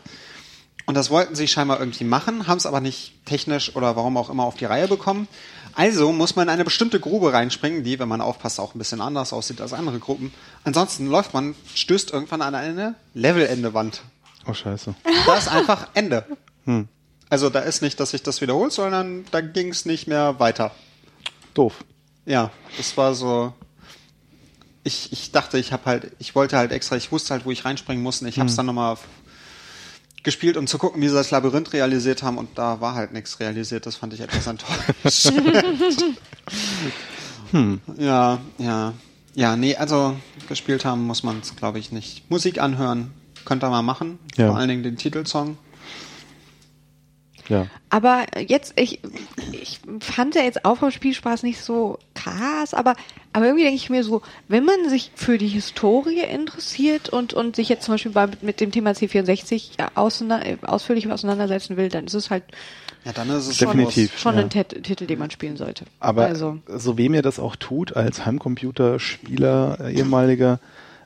Und das wollten sie scheinbar irgendwie machen, haben es aber nicht technisch oder warum auch immer auf die Reihe bekommen. Also muss man in eine bestimmte Grube reinspringen, die, wenn man aufpasst, auch ein bisschen anders aussieht als andere Gruppen. Ansonsten läuft man, stößt irgendwann an eine Levelende-Wand.
oh scheiße.
Da ist einfach Ende. Also da ist nicht, dass sich das wiederholt, sondern da ging es nicht mehr weiter.
Doof.
Ja, das war so. Ich, ich dachte, ich habe halt, ich wollte halt extra, ich wusste halt, wo ich reinspringen muss und ich habe es dann nochmal gespielt, um zu gucken, wie sie das Labyrinth realisiert haben und da war halt nichts realisiert. Das fand ich etwas enttäuschend. Ja, ja. Ja, nee, also gespielt haben muss man es, glaube ich, nicht. Musik anhören, könnt ihr mal machen.
Ja.
Vor allen Dingen den Titelsong.
Ja.
Aber jetzt, ich, ich fand ja jetzt auch vom Spielspaß nicht so krass, aber, Aber irgendwie denke ich mir so, wenn man sich für die Historie interessiert und, und sich jetzt zum Beispiel bei, mit dem Thema C64 auseinander, ausführlich auseinandersetzen will, dann ist es halt
Ja, dann ist es
Definitiv.
schon
schon
Ja.
ein Tit- Titel, den man spielen sollte.
Aber
also,
so weh mir das auch tut, als Heimcomputerspieler äh, ehemaliger,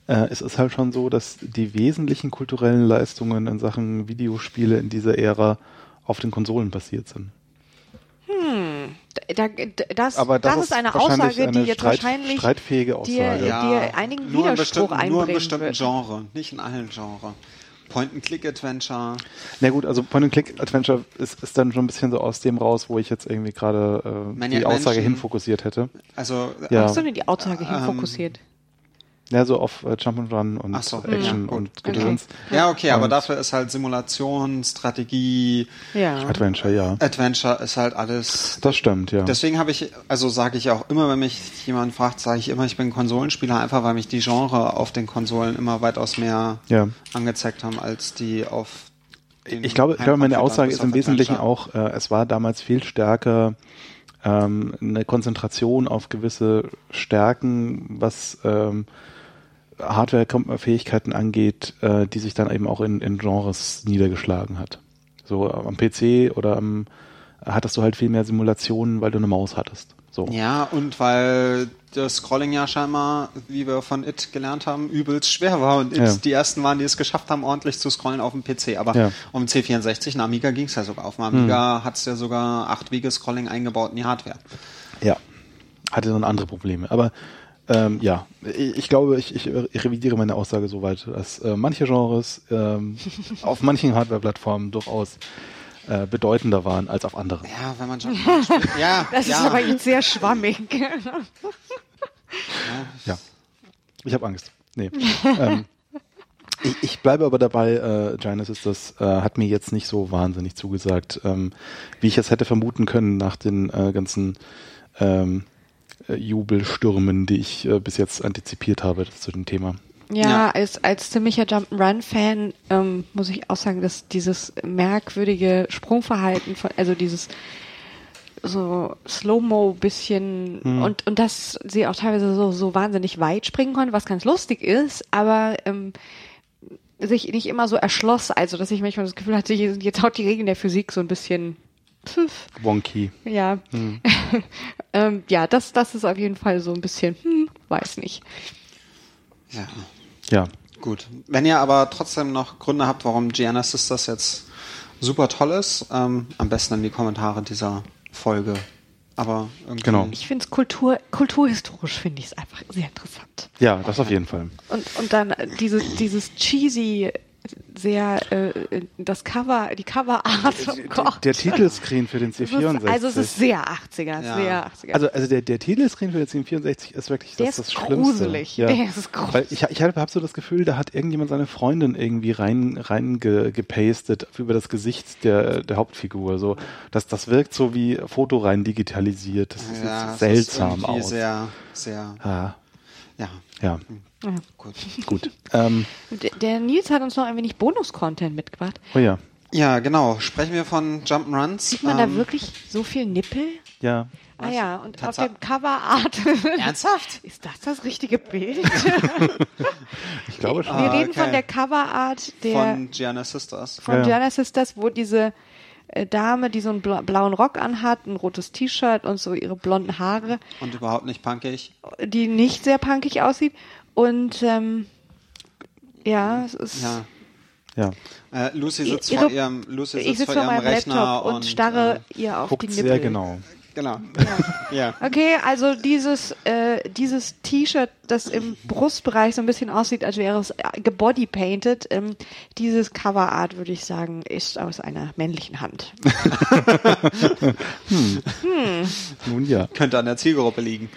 äh, es ist halt schon so, dass die wesentlichen kulturellen Leistungen in Sachen Videospiele in dieser Ära auf den Konsolen basiert sind.
da, da- das,
Aber das,
das ist eine
wahrscheinlich
Aussage, die
eine
jetzt
Streit,
wahrscheinlich
streitfähige
dir,
Aussage.
dir einigen
nur in
Widerspruch
bestimmten, nur in bestimmten
wird.
Genre, nicht in allen Genre. Point-and-Click-Adventure.
Na gut, also Point-and-Click-Adventure ist, ist dann schon ein bisschen so aus dem raus, wo ich jetzt irgendwie gerade äh, die Aussage hinfokussiert hätte.
Also
Ja.
Hast du denn die Aussage hin
Ähm,
fokussiert?
Ja, so auf äh, Jump'n'Run und
so,
Action
ja,
und
okay.
Gedöns.
Ja, okay, aber
Und-
dafür ist halt Simulation, Strategie,
Ja.
Adventure, ja.
Adventure ist halt alles.
Das stimmt, ja.
Deswegen habe ich, also sage ich auch immer, wenn mich jemand fragt, sage ich immer, ich bin Konsolenspieler, einfach weil mich die Genre auf den Konsolen immer weitaus mehr
Ja.
angezeigt haben, als die auf den
Ich glaube, ich glaube, meine Aussage ist im Wesentlichen auch, äh, es war damals viel stärker ähm, eine Konzentration auf gewisse Stärken, was ähm, Hardware-Fähigkeiten angeht, äh, die sich dann eben auch in, in Genres niedergeschlagen hat. So äh, am PC oder am hattest du halt viel mehr Simulationen, weil du eine Maus hattest. So.
Ja, und weil das Scrolling ja scheinbar, wie wir von It gelernt haben, übelst schwer war und It
Ja.
die ersten waren, die es geschafft haben, ordentlich zu scrollen auf dem PC. Aber
Ja. Hm.
dem C64, ein Amiga ging es ja sogar. Auf dem Amiga hat's ja sogar 8-Wege-Scrolling eingebaut in die Hardware.
Ja, hatte dann andere Probleme. Aber ähm, ja, ich, ich glaube, ich, ich revidiere meine Aussage soweit, dass äh, manche Genres ähm, auf manchen Hardware-Plattformen durchaus äh, bedeutender waren als auf anderen.
Ja, wenn man schon. Ja,
Das
ja.
ist aber jetzt sehr schwammig.
Ja, ich habe Angst. Nee. ähm, ich, ich bleibe aber dabei, äh, Genesis, das äh, hat mir jetzt nicht so wahnsinnig zugesagt, ähm, wie ich es hätte vermuten können nach den äh, ganzen ähm, äh, Jubelstürmen, die ich äh, bis jetzt antizipiert habe zu dem Thema.
Ja,
Ja.
als, als ziemlicher Jump'n'Run-Fan ähm, muss ich auch sagen, dass dieses merkwürdige Sprungverhalten von, also dieses so Slow-Mo bisschen
Hm.
und, und dass sie auch teilweise so, so wahnsinnig weit springen konnte, was ganz lustig ist, aber ähm, sich nicht immer so erschloss, also dass ich manchmal das Gefühl hatte, jetzt jetzt haut die Regeln der Physik so ein bisschen pfiff,
Wonky.
ja. ähm, ja, das, das ist auf jeden Fall so ein bisschen, hm, weiß nicht.
ja.
Ja,
Gut. Wenn ihr aber trotzdem noch Gründe habt, warum Gianna Sisters jetzt super toll ist, ähm, am besten in die Kommentare dieser Folge. Aber irgendwie.
Genau.
Ich finde es Kultur, kulturhistorisch finde ich es einfach sehr interessant.
ja, das auf jeden Fall.
Und, und dann äh, diese, dieses cheesy, sehr, äh, das Cover, die Coverart, oh Gott.
Der Titelscreen für den
Es ist-
C64.
Also es ist sehr 80er,
Ja.
sehr 80er.
Also, also der, der Titelscreen für den C64 ist wirklich
Der
das,
ist
das Schlimmste.
gruselig. Der ist gruselig.
Weil ich, ich habe hab so das Gefühl, da hat irgendjemand seine Freundin irgendwie rein, rein ge, gepastet über das Gesicht der, der Hauptfigur. So, das, das wirkt so wie Foto rein digitalisiert. Das sieht
Ja, es ist
seltsam
irgendwie
aus.
Sehr, sehr,
ja,
ja,
ja,
gut.
gut. ähm,
der, Nils hat uns noch ein wenig Bonus-Content mitgebracht.
oh ja,
Ja, genau. Sprechen wir von Jump'n'Runs.
Sieht man
Ähm,
da wirklich so viel Nippel?
ja.
Ah ja, und auf
Tatsa-
dem Coverart.
Ernsthaft?
Ist das das richtige Bild?
Ich glaube schon.
Wir
Ah,
reden
okay.
von der Coverart der
Von Gianna Sisters.
von
Ja, ja.
Gianna Sisters, wo diese äh, Dame, die so einen bla blauen Rock anhat, ein rotes T-Shirt und so ihre blonden Haare,
Und überhaupt nicht punkig.
die nicht sehr punkig aussieht. Und ähm, ja, es ist.
Ja.
Ja,
Äh, Lucy sitzt
Ihre-
vor ihrem, Lucy
ich
sitzt
sitze
vor
vor
ihrem
meinem
Rechner
Laptop und,
und
starre
Äh,
ihr auf
guckt
die Nippel.
sehr genau.
genau. ja.
Okay, also dieses, äh, dieses T-Shirt, das im Brustbereich so ein bisschen aussieht, als wäre es äh, gebodypainted, ähm, dieses Coverart, würde ich sagen, ist aus einer männlichen Hand.
Nun ja,
Könnte an der Zielgruppe liegen.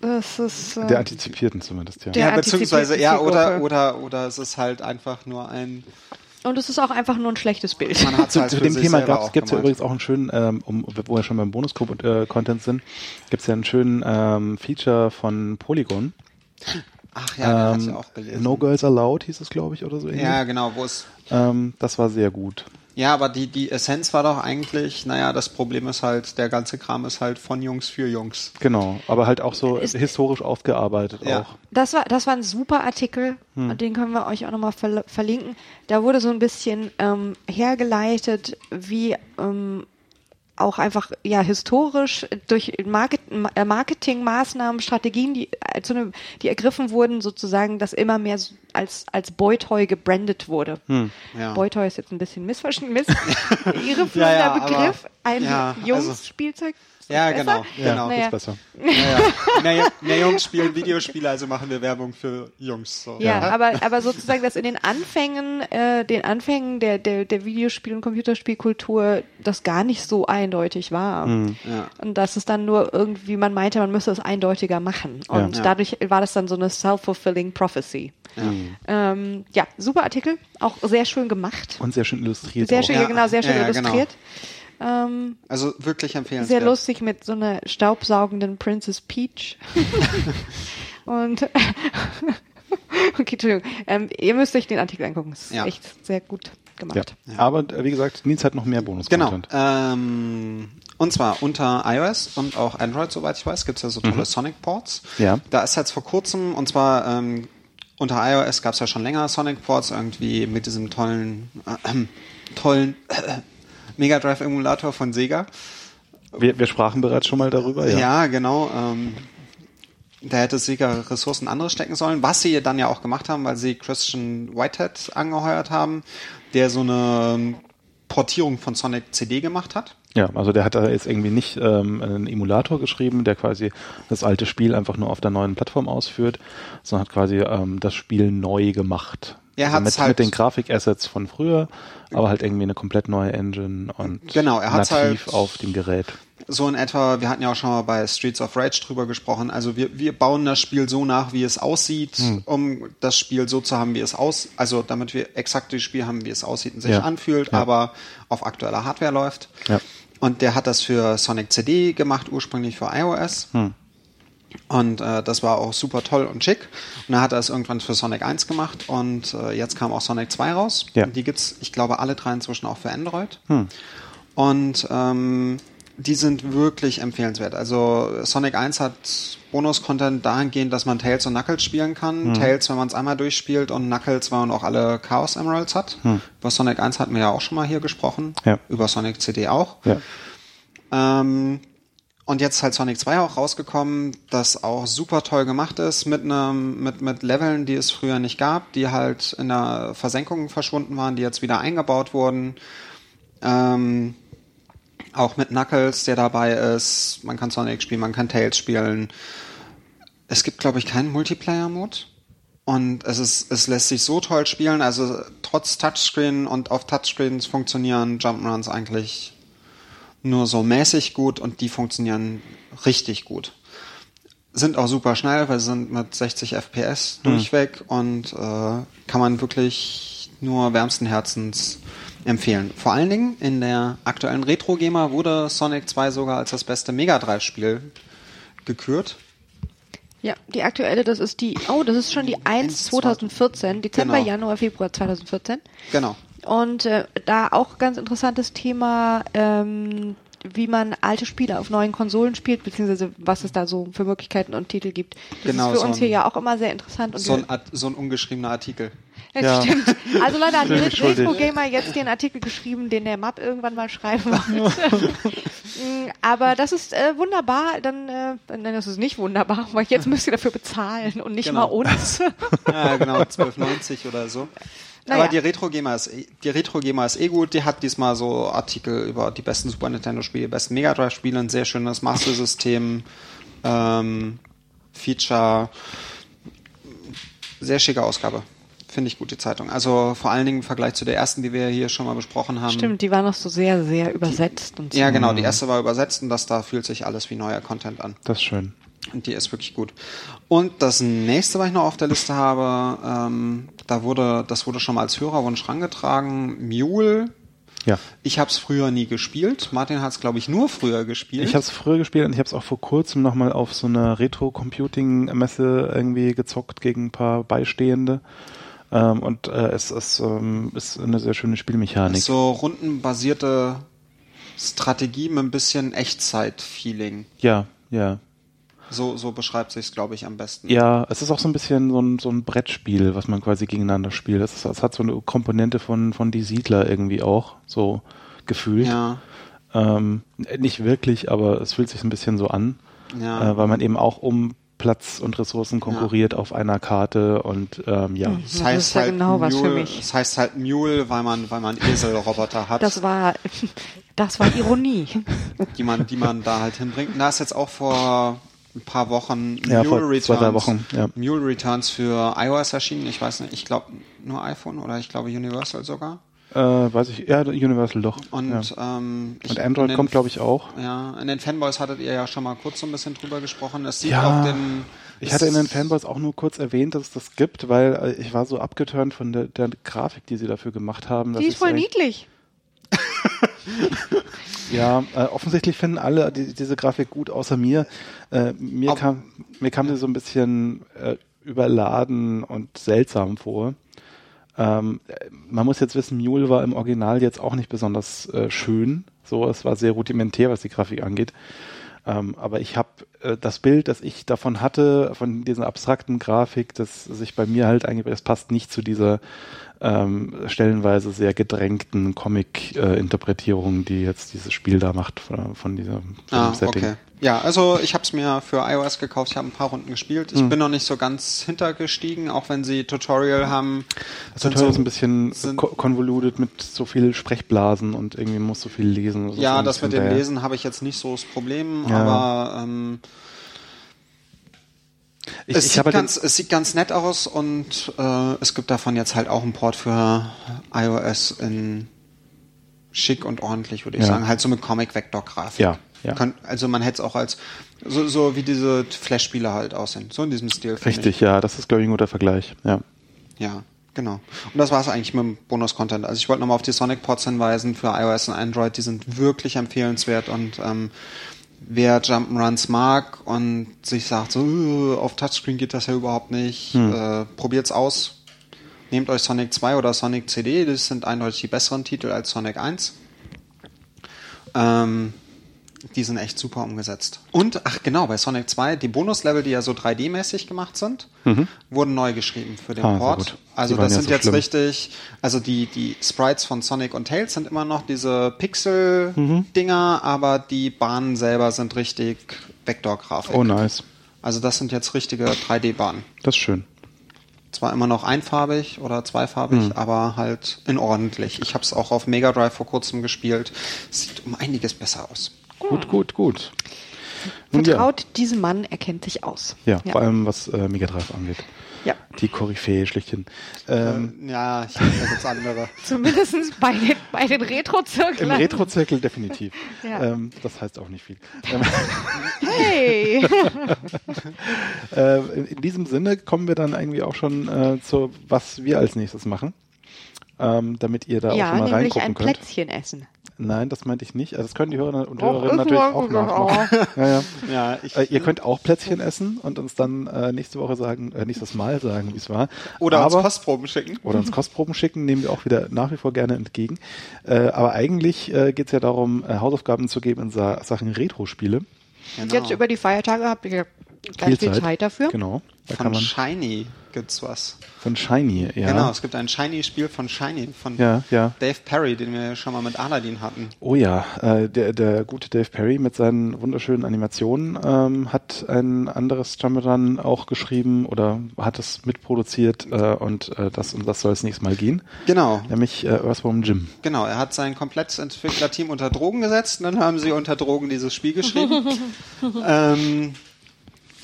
Das ist, äh,
der Antizipierten zumindest, ja.
Der
ja, beziehungsweise, ja, oder, oder, oder es ist halt einfach nur ein,
und es ist auch einfach nur ein schlechtes Bild.
man hat
Zu,
halt
zu dem Thema gibt es ja übrigens auch einen schönen, ähm, um, wo wir schon beim Bonuscode-Content sind, gibt es ja einen schönen ähm, Feature von Polygon.
Ach ja,
Ähm,
auch gelesen.
no Girls Allowed hieß es, glaube ich, oder so. ähnlich.
ja, genau, wo es,
Ähm, das war sehr gut.
Ja, aber die, die Essenz war doch eigentlich, naja, das Problem ist halt, der ganze Kram ist halt von Jungs für Jungs.
Genau, aber halt auch so
Ist-
historisch aufgearbeitet
Ja.
auch.
Das war, das war ein super Artikel, und den können wir euch auch nochmal verl verlinken. Da wurde so ein bisschen ähm, hergeleitet, wie ähm, auch einfach ja historisch durch Market äh, Marketingmaßnahmen, Strategien, die, äh, zu einem, die ergriffen wurden, sozusagen, dass immer mehr als, als Boy-Toy gebrandet wurde.
Ja.
Boy-Toy ist jetzt ein bisschen missverständlich, miss irreführender
Ja, ja,
Begriff. Ein
also-
Jungs-Spielzeug. ist
Ja,
besser.
genau,
Ja,
genau.
Naja.
ist besser.
Naja, mehr Jungs spielen Videospiele, also machen wir Werbung für Jungs. So.
Ja, aber, aber sozusagen, dass in den Anfängen, äh, den Anfängen der, der, der Videospiel- und Computerspielkultur das gar nicht so eindeutig war.
Ja.
Und dass es dann nur irgendwie, man meinte, man müsste es eindeutiger machen. Und
Ja.
dadurch war das dann so eine self-fulfilling prophecy. Ja. Ähm, ja, super Artikel, auch sehr schön gemacht.
Und sehr schön illustriert.
Sehr
auch.
schön,
Ja.
ja, genau, sehr schön
Ja, ja, genau.
Ähm,
Also wirklich empfehlenswert.
sehr lustig mit so einer staubsaugenden Princess Peach. Und okay, Entschuldigung. Ähm, ihr müsst euch den Artikel angucken. Es ist
Ja.
echt sehr gut
Ja.
gemacht.
Aber äh, wie gesagt, Nils hat noch mehr bonus
Genau. Ähm, und zwar unter iOS und auch Android, soweit ich weiß, gibt es ja so tolle Sonic-Ports.
Ja.
Da ist jetzt vor kurzem, und zwar ähm, unter iOS gab es ja schon länger Sonic-Ports, irgendwie mit diesem tollen, äh, tollen Mega Drive-Emulator von Sega.
Wir, wir sprachen bereits schon mal darüber. Ja.
Ja, genau. Ähm, da hätte Sega Ressourcen anderes stecken sollen, was sie dann ja auch gemacht haben, weil sie Christian Whitehead angeheuert haben, der so eine ähm, Portierung von Sonic CD gemacht hat.
Ja, also der hat da jetzt irgendwie nicht ähm, einen Emulator geschrieben, der quasi das alte Spiel einfach nur auf der neuen Plattform ausführt, sondern hat quasi ähm, das Spiel neu gemacht.
Er
also mit,
halt-
mit den Grafikassets von früher, aber halt irgendwie eine komplett neue Engine und
Genau, er hat's
nativ
halt-
auf dem Gerät.
So in etwa, wir hatten ja auch schon mal bei Streets of Rage drüber gesprochen, also wir, wir bauen das Spiel so nach, wie es aussieht,
Hm.
um das Spiel so zu haben, wie es aus, also damit wir exakt das Spiel haben, wie es aussieht und sich
Ja.
anfühlt,
Ja.
aber auf aktueller Hardware läuft.
Ja.
Und der hat das für Sonic CD gemacht, ursprünglich für iOS.
Hm.
Und äh, das war auch super toll und schick. Und dann hat er es irgendwann für Sonic 1 gemacht und äh, jetzt kam auch Sonic 2 raus.
Ja.
Die gibt's, ich glaube, alle drei inzwischen auch für Android.
Hm.
Und ähm, die sind wirklich empfehlenswert. Also Sonic 1 hat Bonus-Content dahingehend, dass man Tails und Knuckles spielen kann.
Hm.
Tails, wenn man es einmal durchspielt und Knuckles, wenn man auch alle Chaos Emeralds hat. Über Sonic 1 hatten wir ja auch schon mal hier gesprochen.
Hm. Ja.
Über Sonic CD auch.
Ja.
Ähm, und jetzt ist halt Sonic 2 auch rausgekommen, das auch super toll gemacht ist, mit einem, mit, mit Leveln, die es früher nicht gab, die halt in der Versenkung verschwunden waren, die jetzt wieder eingebaut wurden. Ähm, auch mit Knuckles, der dabei ist. Man kann Sonic spielen, man kann Tails spielen. Es gibt, glaube ich, keinen Multiplayer-Mode. Und es ist, es lässt sich so toll spielen. Also trotz Touchscreen und auf Touchscreens funktionieren Jump'n'Runs eigentlich nur so mäßig gut und die funktionieren richtig gut. Sind auch super schnell, weil sie sind mit 60 FPS durchweg und äh, kann man wirklich nur wärmsten Herzens empfehlen. Vor allen Dingen in der aktuellen Retro Gamer wurde Sonic 2 sogar als das beste Mega Drive Spiel gekürt.
Ja, die aktuelle, das ist die, oh, das ist schon die 1 2014, Dezember,
Genau.
Januar, Februar 2014.
Genau.
Und äh, da auch ganz interessantes Thema, ähm, wie man alte Spiele auf neuen Konsolen spielt, beziehungsweise was es da so für Möglichkeiten und Titel gibt. Das
Genau,
ist für
so
uns
ein-
hier ja auch immer sehr interessant. Und
So ein, Art- so ein ungeschriebener Artikel.
das
Ja.
stimmt. Also Leute, hat. Retro Gamer jetzt den Artikel geschrieben, den der Map irgendwann mal schreiben wollte. Mm, Aber das ist äh, wunderbar, dann, äh, nein, das ist nicht wunderbar, weil jetzt müsst ihr dafür bezahlen und nicht
Genau.
mal uns.
Ja, genau, 12,90 oder so.
Naja.
Aber die Retro Gamer ist eh- die Retro Gamer ist eh gut. Die hat diesmal so Artikel über die besten Super Nintendo Spiele, die besten Mega Drive Spiele, ein sehr schönes Master System ähm, Feature, sehr schicke Ausgabe. Finde ich gut, die Zeitung. Also vor allen Dingen im Vergleich zu der ersten, die wir hier schon mal besprochen haben.
Stimmt, die war noch so sehr, sehr übersetzt und so.
Ja, genau. Die erste war übersetzt und das da fühlt sich alles wie neuer Content an.
Das ist schön.
Und die ist wirklich gut. Und das nächste, was ich noch auf der Liste habe, ähm, da wurde, das wurde schon mal als Hörerwunsch rangetragen, Mule.
Ja.
Ich habe es früher nie gespielt. Martin hat es, glaube ich, nur früher gespielt.
Ich habe es früher gespielt und ich habe es auch vor kurzem nochmal auf so einer Retro-Computing-Messe irgendwie gezockt gegen ein paar Beistehende. Ähm, und äh, es, es ähm, ist eine sehr schöne Spielmechanik.
So rundenbasierte Strategie mit ein bisschen Echtzeit-Feeling.
Ja, ja.
So, so beschreibt sich glaube ich, am besten.
Ja, es ist auch so ein bisschen so ein, so ein Brettspiel, was man quasi gegeneinander spielt. Es, ist, es hat so eine Komponente von, von Die Siedler irgendwie auch, so gefühlt.
Ja,
Ähm, nicht wirklich, aber es fühlt sich ein bisschen so an,
ja.
äh, weil man eben auch um Platz und Ressourcen konkurriert auf einer Karte und ähm, ja.
Mhm.
Es
Das
heißt
ist ja
halt
genau was für
Mule,
mich.
Es heißt halt Mule, weil man, weil man Eselroboter hat,
Das war, das war Ironie.
die man, die man da halt hinbringt. Und da ist jetzt auch vor ein paar Wochen
Ja,
Mule
vor
Returns,
zwei, drei Wochen, ja.
Mule Returns für iOS erschienen. Ich weiß nicht, ich glaube nur iPhone oder ich glaube Universal sogar.
Äh, weiß ich, ja, Universal doch.
Und,
ja.
ähm, ich,
und
in
Android
den-
kommt, glaube ich, auch.
Ja, in den Fanboys hattet ihr ja schon mal kurz so ein bisschen drüber gesprochen. Es sieht
Ja,
auf den.
Ich hatte in den Fanboys auch nur kurz erwähnt, dass es das gibt, weil äh, ich war so abgeturnt von der, der Grafik, die sie dafür gemacht haben.
Die ist voll niedlich.
Ja, äh, offensichtlich finden alle die, diese Grafik gut, außer mir. Äh, mir, kam, mir kam sie so ein bisschen äh, überladen und seltsam vor. Ähm, äh, man muss jetzt wissen, Mule war im Original jetzt auch nicht besonders äh, schön. So, es war sehr rudimentär, was die Grafik angeht. Ähm, aber ich habe äh, das Bild, das ich davon hatte, von dieser abstrakten Grafik, das sich bei mir halt eigentlich, das passt nicht zu dieser ähm, stellenweise sehr gedrängten Comic-Interpretierung, die jetzt dieses Spiel da macht von, von dieser von
Ah,
Setting.
okay. Ja, also ich habe es mir für iOS gekauft. Ich habe ein paar Runden gespielt.
Hm.
Ich bin noch nicht so ganz hintergestiegen, auch wenn sie Tutorial haben.
Das Tutorial
so-
ist ein bisschen konvoluted mit so viel Sprechblasen und irgendwie muss so viel lesen. Das
Ja, das mit dem Lesen habe ich jetzt nicht so das Problem,
Ja.
aber ähm,
Ich,
es,
ich
sieht ganz, es sieht ganz nett aus und äh, es gibt davon jetzt halt auch einen Port für iOS in schick und ordentlich, würde ich
Ja.
sagen. Halt so mit Comic-Vektor-Grafik.
Ja, ja.
Kann, also man hätte es auch als, so, so wie diese Flash-Spiele halt aussehen. So in diesem Stil.
Richtig, ja, das ist, glaube ich, ein guter Vergleich. Ja.
Ja, genau. Und das war es eigentlich mit dem Bonus-Content. Also ich wollte nochmal auf die Sonic-Ports hinweisen für iOS und Android. Die sind wirklich empfehlenswert und ähm, wer Jump'n'Runs mag und sich sagt, so, "Uh, auf Touchscreen geht das ja überhaupt nicht, äh, probiert's aus. Nehmt euch Sonic 2 oder Sonic CD, das sind eindeutig die besseren Titel als Sonic 1. Ähm, die sind echt super umgesetzt. Und, ach genau, bei Sonic 2, die Bonuslevel, die ja so 3D-mäßig gemacht sind, wurden neu geschrieben für den
Ah,
Port. Also das
ja
sind
so
jetzt
schlimm.
richtig, also die, die Sprites von Sonic und Tails sind immer noch diese Pixel-Dinger, aber die Bahnen selber sind richtig Vektorgrafik.
Oh, nice.
Also das sind jetzt richtige 3D-Bahnen.
Das ist schön.
Zwar immer noch einfarbig oder zweifarbig,
Hm.
aber halt in ordentlich. Ich habe es auch auf Mega Drive vor kurzem gespielt. Sieht um einiges besser aus.
Gut, gut, gut. Nun ja.
Vertraut diesem Mann, er kennt sich aus.
Ja, vor allem was äh, Mega Drive angeht.
Ja.
Die Koryphäe schlichthin. Ähm,
Ja, ich, da gibt's andere.
Zumindest bei den, bei den
Im
Retro-Zirkeln.
Retrozirkel definitiv.
Ja.
Ähm, das heißt auch nicht viel. Ähm,
Hey!
äh, in, in diesem Sinne kommen wir dann irgendwie auch schon äh, zu, was wir als nächstes machen. Ähm, damit ihr da auch
ja,
schon mal
nämlich
reingucken
ein
könnt.
Plätzchen essen.
Nein, das meinte ich nicht. Also das können die Hörerinnen und
Doch,
Hörerinnen natürlich auch nachmachen. Ja, ja.
Ja, ich,
Äh, ihr könnt auch Plätzchen essen und uns dann äh, nächste Woche sagen, äh, nächstes Mal sagen, wie es war.
oder uns
Aber,
Kostproben schicken.
oder uns Kostproben schicken, nehmen wir auch wieder nach wie vor gerne entgegen. Äh, aber eigentlich äh, geht es ja darum, äh, Hausaufgaben zu geben in Sa Sachen Retro-Spiele.
Genau.
Jetzt über die Feiertage habt ihr ganz viel Zeit dafür.
Genau. Da
Von
kann man
Shiny gibt's was.
von Shiny, ja.
Genau, es gibt ein Shiny-Spiel von Shiny, von
Ja, ja.
Dave Perry, den wir schon mal mit Aladdin hatten.
Oh ja, äh, der, der gute Dave Perry mit seinen wunderschönen Animationen ähm, hat ein anderes Jump'n'Run auch geschrieben oder hat es mitproduziert äh, und äh, das um das soll es nächstes Mal gehen,
Genau.
nämlich äh, Earthworm Jim.
Genau, er hat sein komplettes Entwicklerteam unter Drogen gesetzt und dann haben sie unter Drogen dieses Spiel geschrieben. ähm,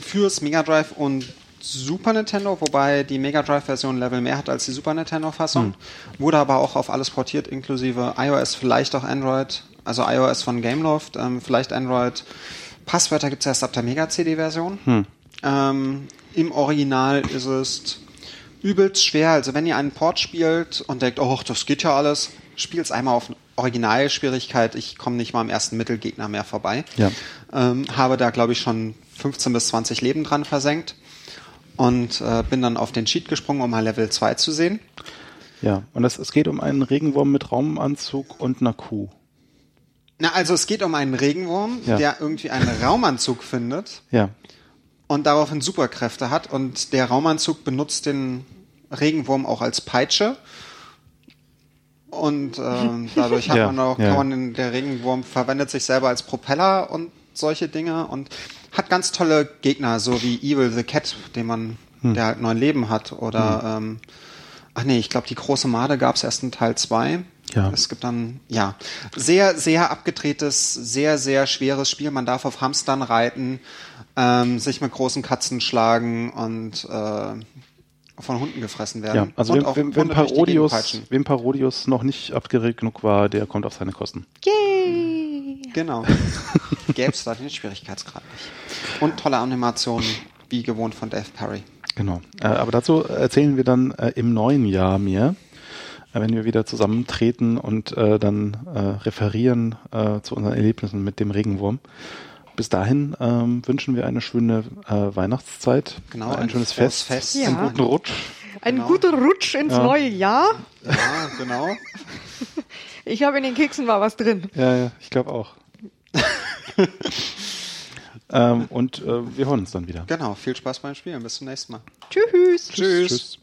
fürs Mega Drive und Super Nintendo, wobei die Mega Drive-Version Level mehr hat als die Super Nintendo-Fassung. Wurde aber auch auf alles portiert, inklusive iOS, vielleicht auch Android. Also iOS von Gameloft, ähm, vielleicht Android. Passwörter gibt es erst ab der Mega-CD-Version. Ähm, Im Original ist es übelst schwer. Also wenn ihr einen Port spielt und denkt, oh, das geht ja alles, spielt's einmal auf Originalschwierigkeit. Ich komme nicht mal am ersten Mittelgegner mehr vorbei.
Ja.
Ähm, habe da, glaube ich, schon 15 bis 20 Leben dran versenkt. Und äh, bin dann auf den Cheat gesprungen, um mal Level 2 zu sehen.
Ja, und es, es geht um einen Regenwurm mit Raumanzug und einer Kuh.
Na, also es geht um einen Regenwurm,
Ja.
der irgendwie einen Raumanzug findet
Ja,
und daraufhin Superkräfte hat und der Raumanzug benutzt den Regenwurm auch als Peitsche und ähm, dadurch hat
Ja,
man auch,
ja.
kann man den, der Regenwurm verwendet sich selber als Propeller und solche Dinge und hat ganz tolle Gegner, so wie Evil the Cat, den man,
Hm.
der halt neun Leben hat oder ähm, ach nee, ich glaube die große Made gab es erst in Teil 2.
Ja.
Es gibt dann, ja, sehr, sehr abgedrehtes, sehr, sehr schweres Spiel. Man darf auf Hamstern reiten, ähm, sich mit großen Katzen schlagen und äh, von Hunden gefressen werden.
ja. Also
und
wem,
auch
wem, wem, Parodius, wem Parodius noch nicht abgeregt genug war, der kommt auf seine Kosten.
Yay!
Genau. Gäbe es da den Schwierigkeitsgrad nicht. Und tolle Animationen, wie gewohnt von Dave Perry.
Genau. Äh, aber dazu erzählen wir dann äh, im neuen Jahr mehr, äh, wenn wir wieder zusammentreten und äh, dann äh, referieren äh, zu unseren Erlebnissen mit dem Regenwurm. Bis dahin ähm, wünschen wir eine schöne äh, Weihnachtszeit,
Genau,
ein,
ein
schönes Fest,
Fest.
einen
Ja.
guten Rutsch.
Ein
Genau.
guter Rutsch ins
Ja.
neue Jahr.
Ja, genau.
Ich habe in den Keksen war was drin.
Ja, ja, ich glaube auch. ähm, und äh, wir hören uns dann wieder.
Genau. Viel Spaß beim Spielen. Bis zum nächsten Mal.
Tschüss.
Tschüss.
Tschüss.